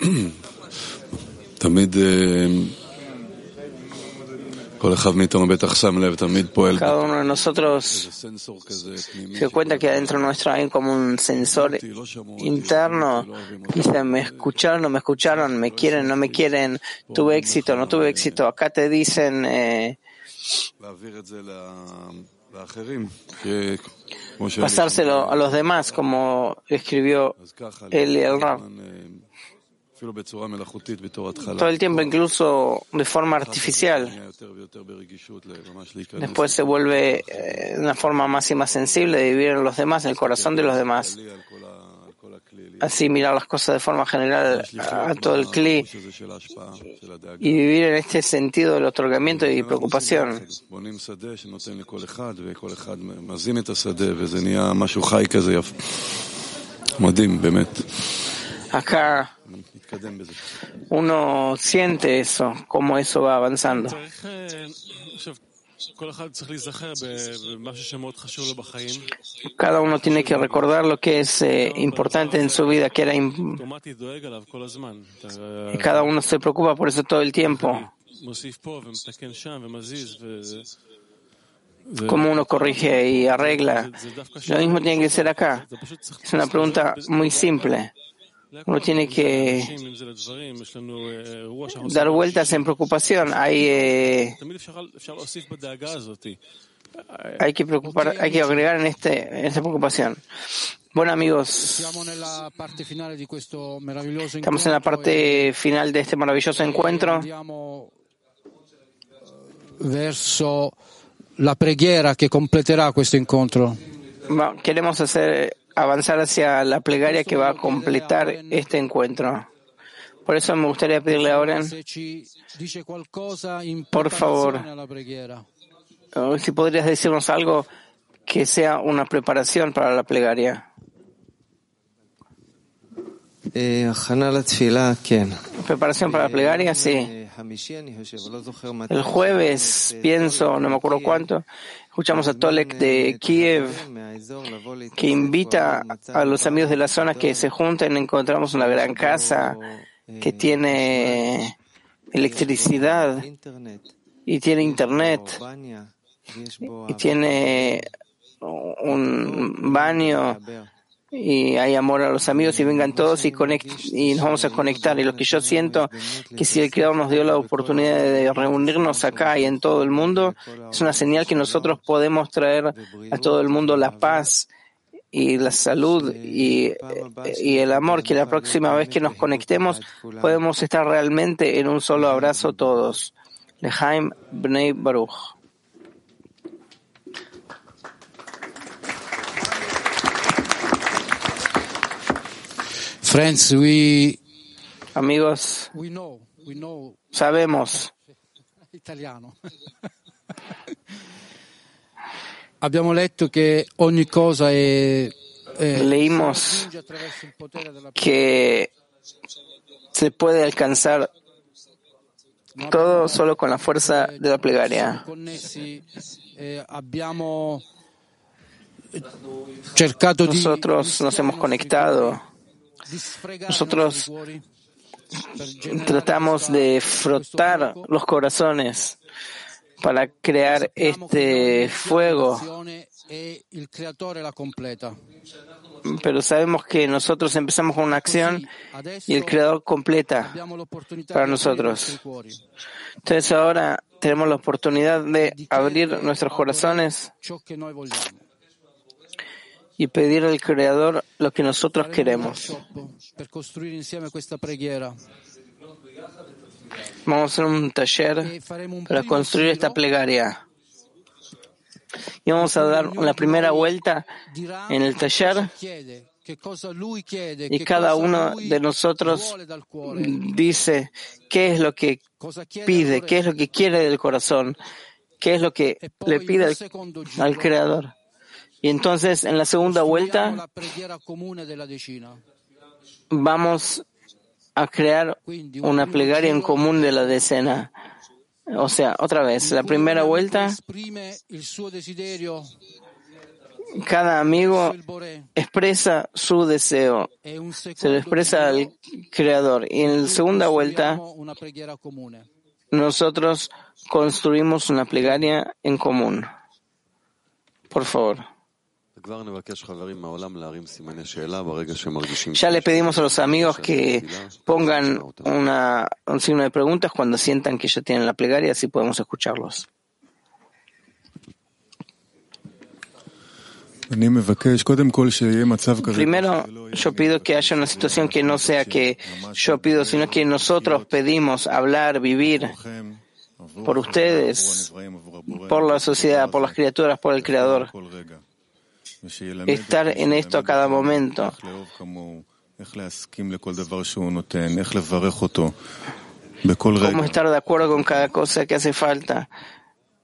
פועל. Cada uno de nosotros se cuenta que adentro nuestro hay como un sensor interno. Dice, me escucharon, no me escucharon, me quieren, no me quieren, tuve éxito, no tuve éxito. Acá te dicen, eh, pasárselo a los demás, como escribió él el Rab. Todo el tiempo, incluso de forma artificial. Después se vuelve eh, una forma más y más sensible de vivir en los demás, en el corazón de los demás. Así mirar las cosas de forma general a todo el cli y vivir en este sentido del otorgamiento y preocupación. Acá uno siente eso, cómo eso va avanzando. Cada uno tiene que recordar lo que es eh, importante en su vida, que era y cada uno se preocupa por eso todo el tiempo. Cómo uno corrige y arregla. Lo mismo tiene que ser acá. Es una pregunta muy simple. Uno tiene que dar vueltas en preocupación. Hay, eh, hay que preocupar, hay que agregar en este, en esta preocupación. Bueno amigos, estamos en la parte final de este maravilloso encuentro. Verso la preghiera que completerá questo incontro. Queremos hacer avanzar hacia la plegaria que va a completar este encuentro. Por eso me gustaría pedirle a Oren, por favor, si podrías decirnos algo que sea una preparación para la plegaria. Preparación para la plegaria, sí. El jueves, pienso, no me acuerdo cuánto, escuchamos a Tolek de Kiev que invita a los amigos de la zona que se junten. Encontramos una gran casa que tiene electricidad y tiene internet y tiene un baño y hay amor a los amigos y vengan todos y, y nos vamos a conectar. Y lo que yo siento que si el Creador nos dio la oportunidad de reunirnos acá y en todo el mundo, es una señal que nosotros podemos traer a todo el mundo la paz y la salud y, y el amor, que la próxima vez que nos conectemos podemos estar realmente en un solo abrazo todos. Lehaim Bnei Baruch. Friends, we, Amigos, we know, we know sabemos, italiano. Abbiamo letto che ogni cosa è, è leímos que se puede alcanzar todo solo con la fuerza de la plegaria. eh, Nosotros nos hemos conectado, nosotros tratamos de frotar los corazones para crear este fuego pero sabemos que nosotros empezamos con una acción y el Creador completa para nosotros. Entonces ahora tenemos la oportunidad de abrir nuestros corazones Ciò che noi vogliamo. Y pedir al Creador lo que nosotros queremos. Vamos a hacer un taller e un para construir esta plegaria. Y vamos a dar la primera vuelta en el taller y cada uno de nosotros dice qué es lo que pide, qué es lo que quiere del corazón, qué es lo que E le pide al Creador. Y entonces en la segunda vuelta vamos a crear una plegaria en común de la decena. O sea, otra vez, la primera vuelta, cada amigo expresa su deseo, se lo expresa al Creador. Y en la segunda vuelta, nosotros construimos una plegaria en común. Por favor. Ya le pedimos a los amigos que pongan un signo de preguntas cuando sientan que ya tienen la plegaria, así podemos escucharlos. Primero, yo pido que haya una situación que no sea que yo pido, sino que nosotros pedimos hablar, vivir por ustedes, por la sociedad, por las criaturas, por el Creador estar en esto a cada momento. Cómo estar de acuerdo con cada cosa que hace falta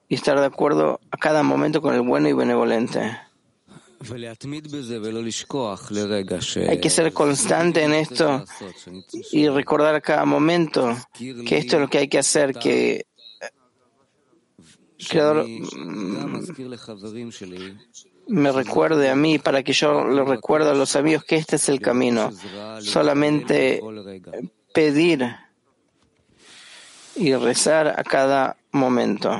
y estar de acuerdo a cada momento con el bueno y benevolente. Hay que ser constante en esto y recordar a cada momento que esto es lo que hay que hacer, que Creador, me recuerde a mí, para que yo le recuerde a los amigos que este es el camino. Solamente pedir y rezar a cada momento.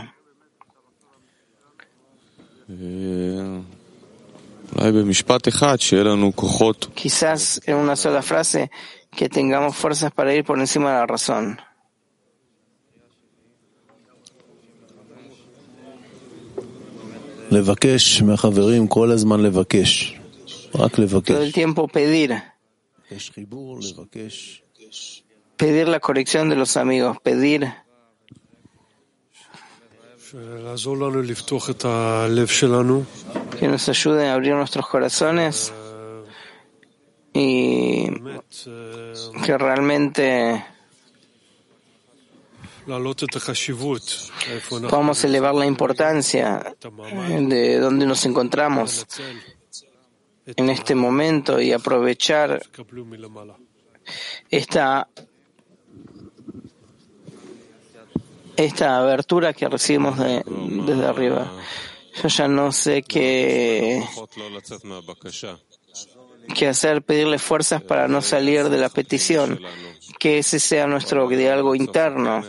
Quizás en una sola frase que tengamos fuerzas para ir por encima de la razón. Todo el tiempo pedir. Pedir la corrección de los amigos, pedir. Que nos ayuden a abrir nuestros corazones y que realmente Podamos elevar la importancia eh, de donde nos encontramos en este momento y aprovechar esta, esta abertura que recibimos de, desde arriba. Yo ya no sé qué, qué hacer, pedirle fuerzas para no salir de la petición que ese sea nuestro diálogo interno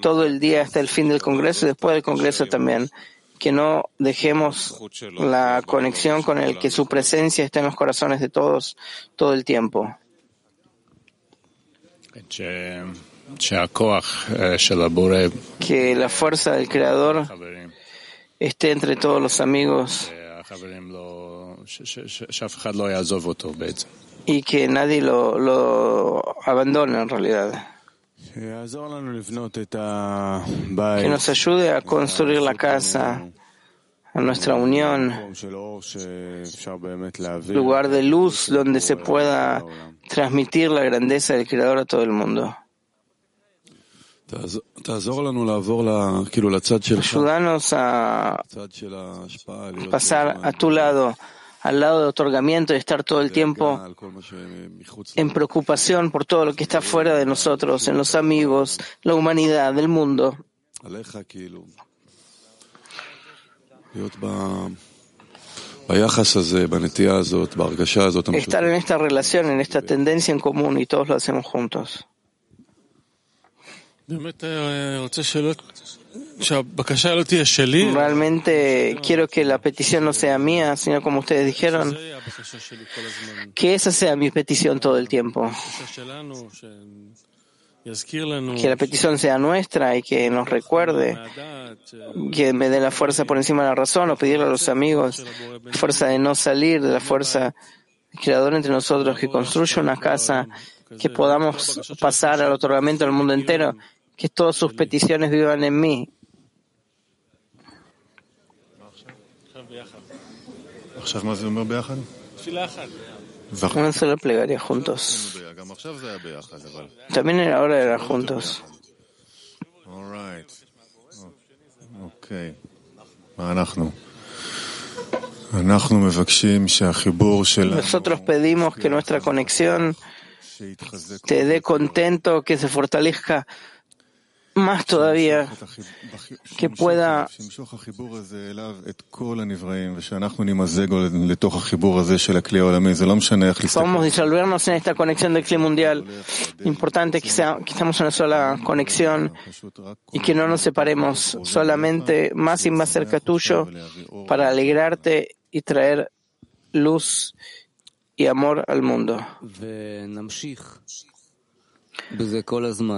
todo el día hasta el fin del Congreso y después del Congreso también. Que no dejemos la conexión con el que su presencia está en los corazones de todos todo el tiempo. Que la fuerza del Creador esté entre todos los amigos y que nadie lo, lo abandone en realidad. Que nos ayude a construir la casa, a nuestra unión, lugar de luz donde se pueda transmitir la grandeza del Creador a todo el mundo. Ayúdanos a pasar a tu lado, al lado de otorgamiento y estar todo el tiempo en preocupación por todo lo que está fuera de nosotros, en los amigos, la humanidad, el mundo. Estar en esta relación, en esta tendencia en común y todos lo hacemos juntos. Realmente quiero que la petición no sea mía, sino como ustedes dijeron, que esa sea mi petición todo el tiempo. Que la petición sea nuestra y que nos recuerde, que me dé la fuerza por encima de la razón, o pedirle a los amigos, la fuerza de no salir, de la fuerza del creador entre nosotros, que construya una casa, que podamos pasar al otorgamiento del mundo entero, que todas sus peticiones vivan en mí. Una sola plegaria juntos. También era hora de juntos. Nosotros pedimos que nuestra conexión te dé contento, que se fortalezca más todavía que pueda Podemos disolvernos en esta conexión del clima mundial. Importante que, sea, que estemos en una sola conexión y que no nos separemos, solamente más y más cerca tuyo para alegrarte y traer luz y amor al mundo.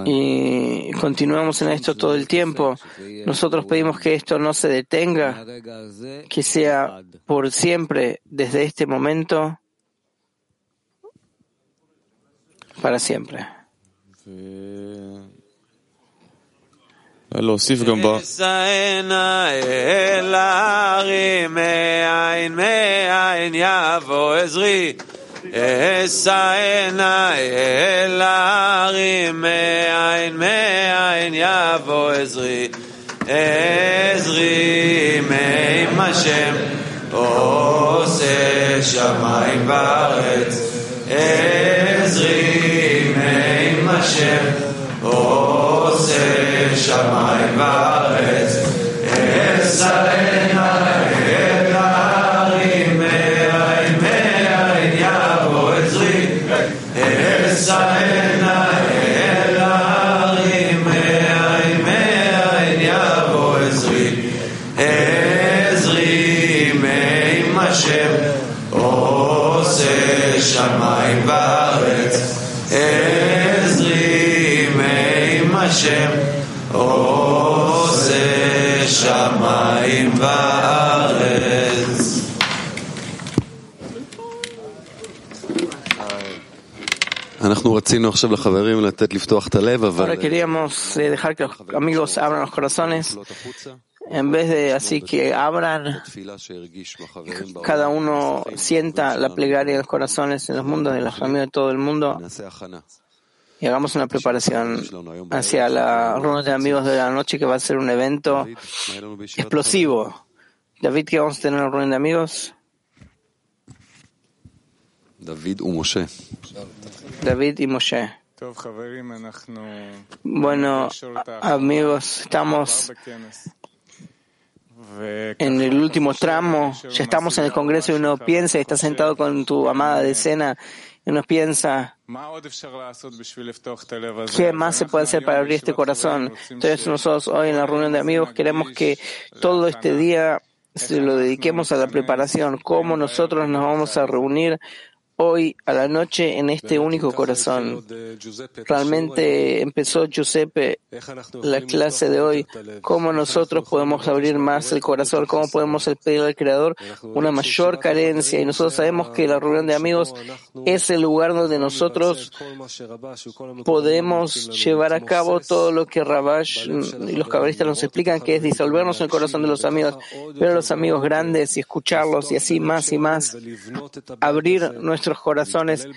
Y continuamos en esto todo el tiempo. Nosotros pedimos que esto no se detenga, que sea por siempre, desde este momento, para siempre. אשאנה אל ההרים מאין מאין יבוא עזרי עזרי מעם השם עושה שמיים וארץ עזרי מעם השם עושה שמיים וארץ אשאנה אל שמיים וארץ Ahora queríamos eh, dejar que los amigos abran los corazones. en vez de así que abran, cada uno sienta la plegaria de los corazones en los mundos de la familia de todo el mundo. y hagamos una preparación hacia la reunión de amigos de la noche que va a ser un evento explosivo. David, que vamos a tener una reunión de amigos. David y Moshe. David y Moshe. Bueno, amigos, estamos en el último tramo, ya estamos en el Congreso y uno piensa, está sentado con tu amada de cena, y uno piensa, ¿qué más se puede hacer para abrir este corazón? Entonces nosotros hoy en la reunión de amigos queremos que todo este día se lo dediquemos a la preparación, cómo nosotros nos vamos a reunir hoy a la noche en este único corazón. Realmente empezó Giuseppe la clase de hoy, cómo nosotros podemos abrir más el corazón, cómo podemos pedir al Creador una mayor carencia. Y nosotros sabemos que la reunión de amigos es el lugar donde nosotros podemos llevar a cabo todo lo que Rabash y los cabalistas nos explican, que es disolvernos en el corazón de los amigos, ver a los amigos grandes y escucharlos y así más y más, abrir nuestros corazones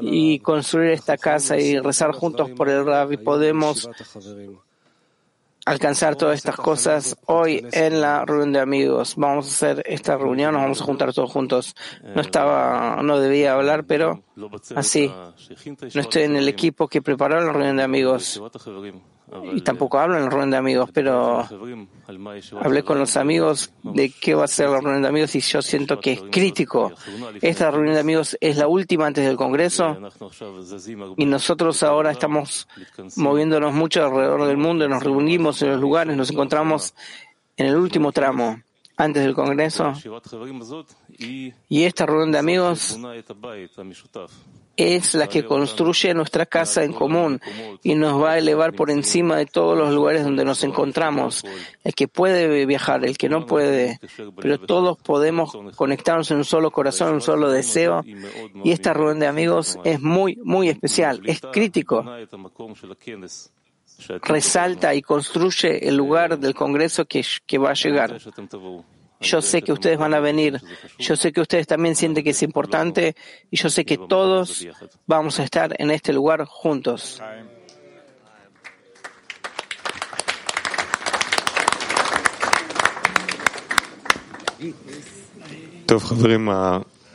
y construir esta casa y rezar juntos por el Rab y podemos alcanzar todas estas cosas hoy en la reunión de amigos. Vamos a hacer esta reunión, nos vamos a juntar todos juntos. No estaba, no debía hablar, pero así. No estoy en el equipo que preparó la reunión de amigos. Y tampoco hablo en la reunión de amigos, pero hablé con los amigos de qué va a ser la reunión de amigos y yo siento que es crítico. Esta reunión de amigos es la última antes del Congreso y nosotros ahora estamos moviéndonos mucho alrededor del mundo nos reunimos en los lugares, nos encontramos en el último tramo, antes del Congreso. Y esta reunión de amigos es la que construye nuestra casa en común y nos va a elevar por encima de todos los lugares donde nos encontramos. El que puede viajar, el que no puede, pero todos podemos conectarnos en un solo corazón, en un solo deseo. Y esta reunión de amigos es muy, muy especial, es crítico. Resalta y construye el lugar del Congreso que, que va a llegar. Yo sé que ustedes van a venir. Yo sé que ustedes también sienten que es importante y yo sé que todos vamos a estar en este lugar juntos.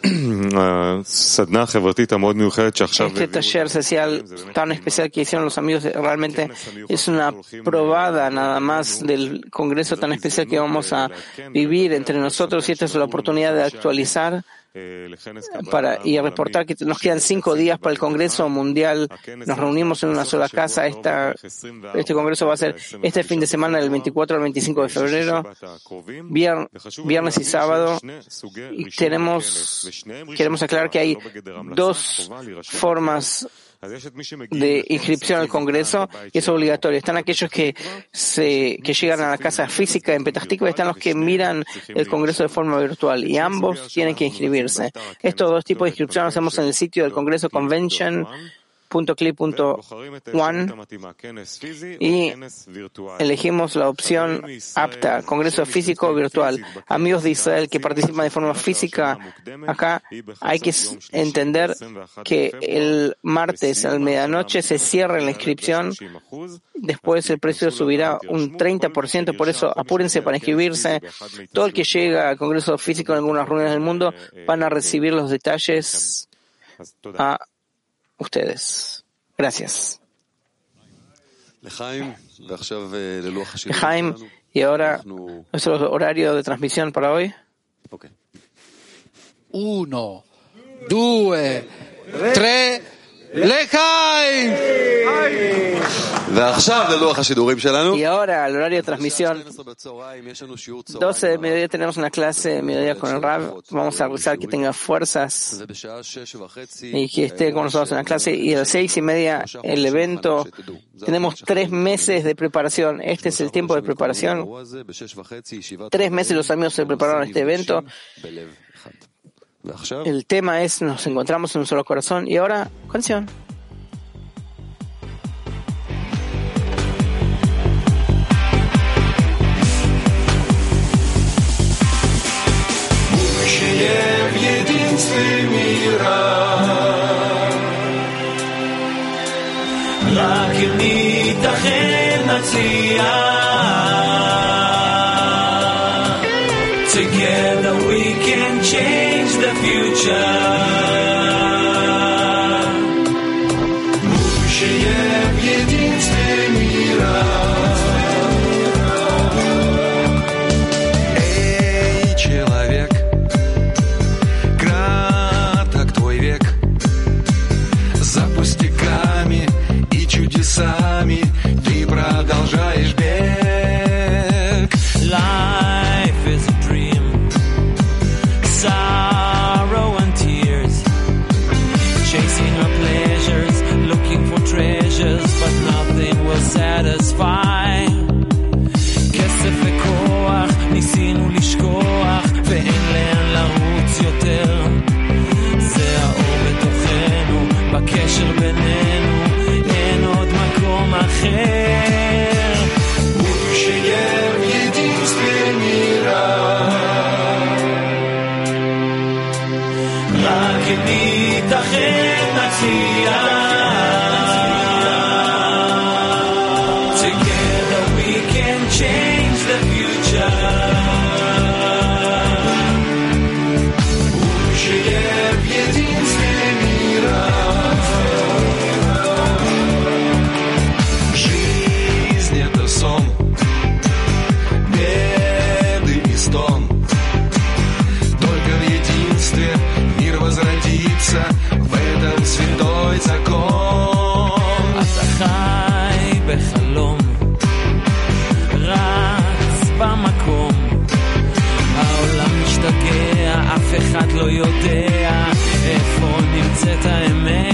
Este taller social tan especial que hicieron los amigos realmente es una probada nada más del congreso tan especial que vamos a vivir entre nosotros y esta es la oportunidad de actualizar para, y reportar que nos quedan cinco días para el Congreso Mundial. Nos reunimos en una sola casa. Esta, este Congreso va a ser este fin de semana del 24 al 25 de febrero, viernes y sábado. Y tenemos, queremos aclarar que hay dos formas de inscripción al Congreso y es obligatorio. Están aquellos que se que llegan a la casa física en Petastikva y están los que miran el Congreso de forma virtual y ambos tienen que inscribirse. Estos dos tipos de inscripción los hacemos en el sitio del Congreso Convention .clip.one y elegimos la opción apta, Congreso Físico o Virtual. Amigos de Israel que participan de forma física, acá hay que entender que el martes a la medianoche se cierra la inscripción, después el precio subirá un 30%, por eso apúrense para inscribirse. Todo el que llega al Congreso Físico en algunas reuniones del mundo van a recibir los detalles a ustedes. Gracias. Jaime, y ahora nuestro horario de transmisión para hoy. Uno, dos, tres. ¡Lejaim! Y ahora, al horario de transmisión, 12 de mediodía tenemos una clase de mediodía con el Rab. Vamos a rezar que tenga fuerzas y que esté con nosotros en la clase. Y a las seis y media el evento. Tenemos tres meses de preparación. Este es el tiempo de preparación. Tres meses los amigos se prepararon a este evento. El tema es nos encontramos en un solo corazón. Y ahora canción. Future. Будущее в единстве мира. Эй, человек, краток твой век. За пустяками и чудесами ты продолжаешь бег. Life אף אחד לא יודע איפה נמצאת האמת.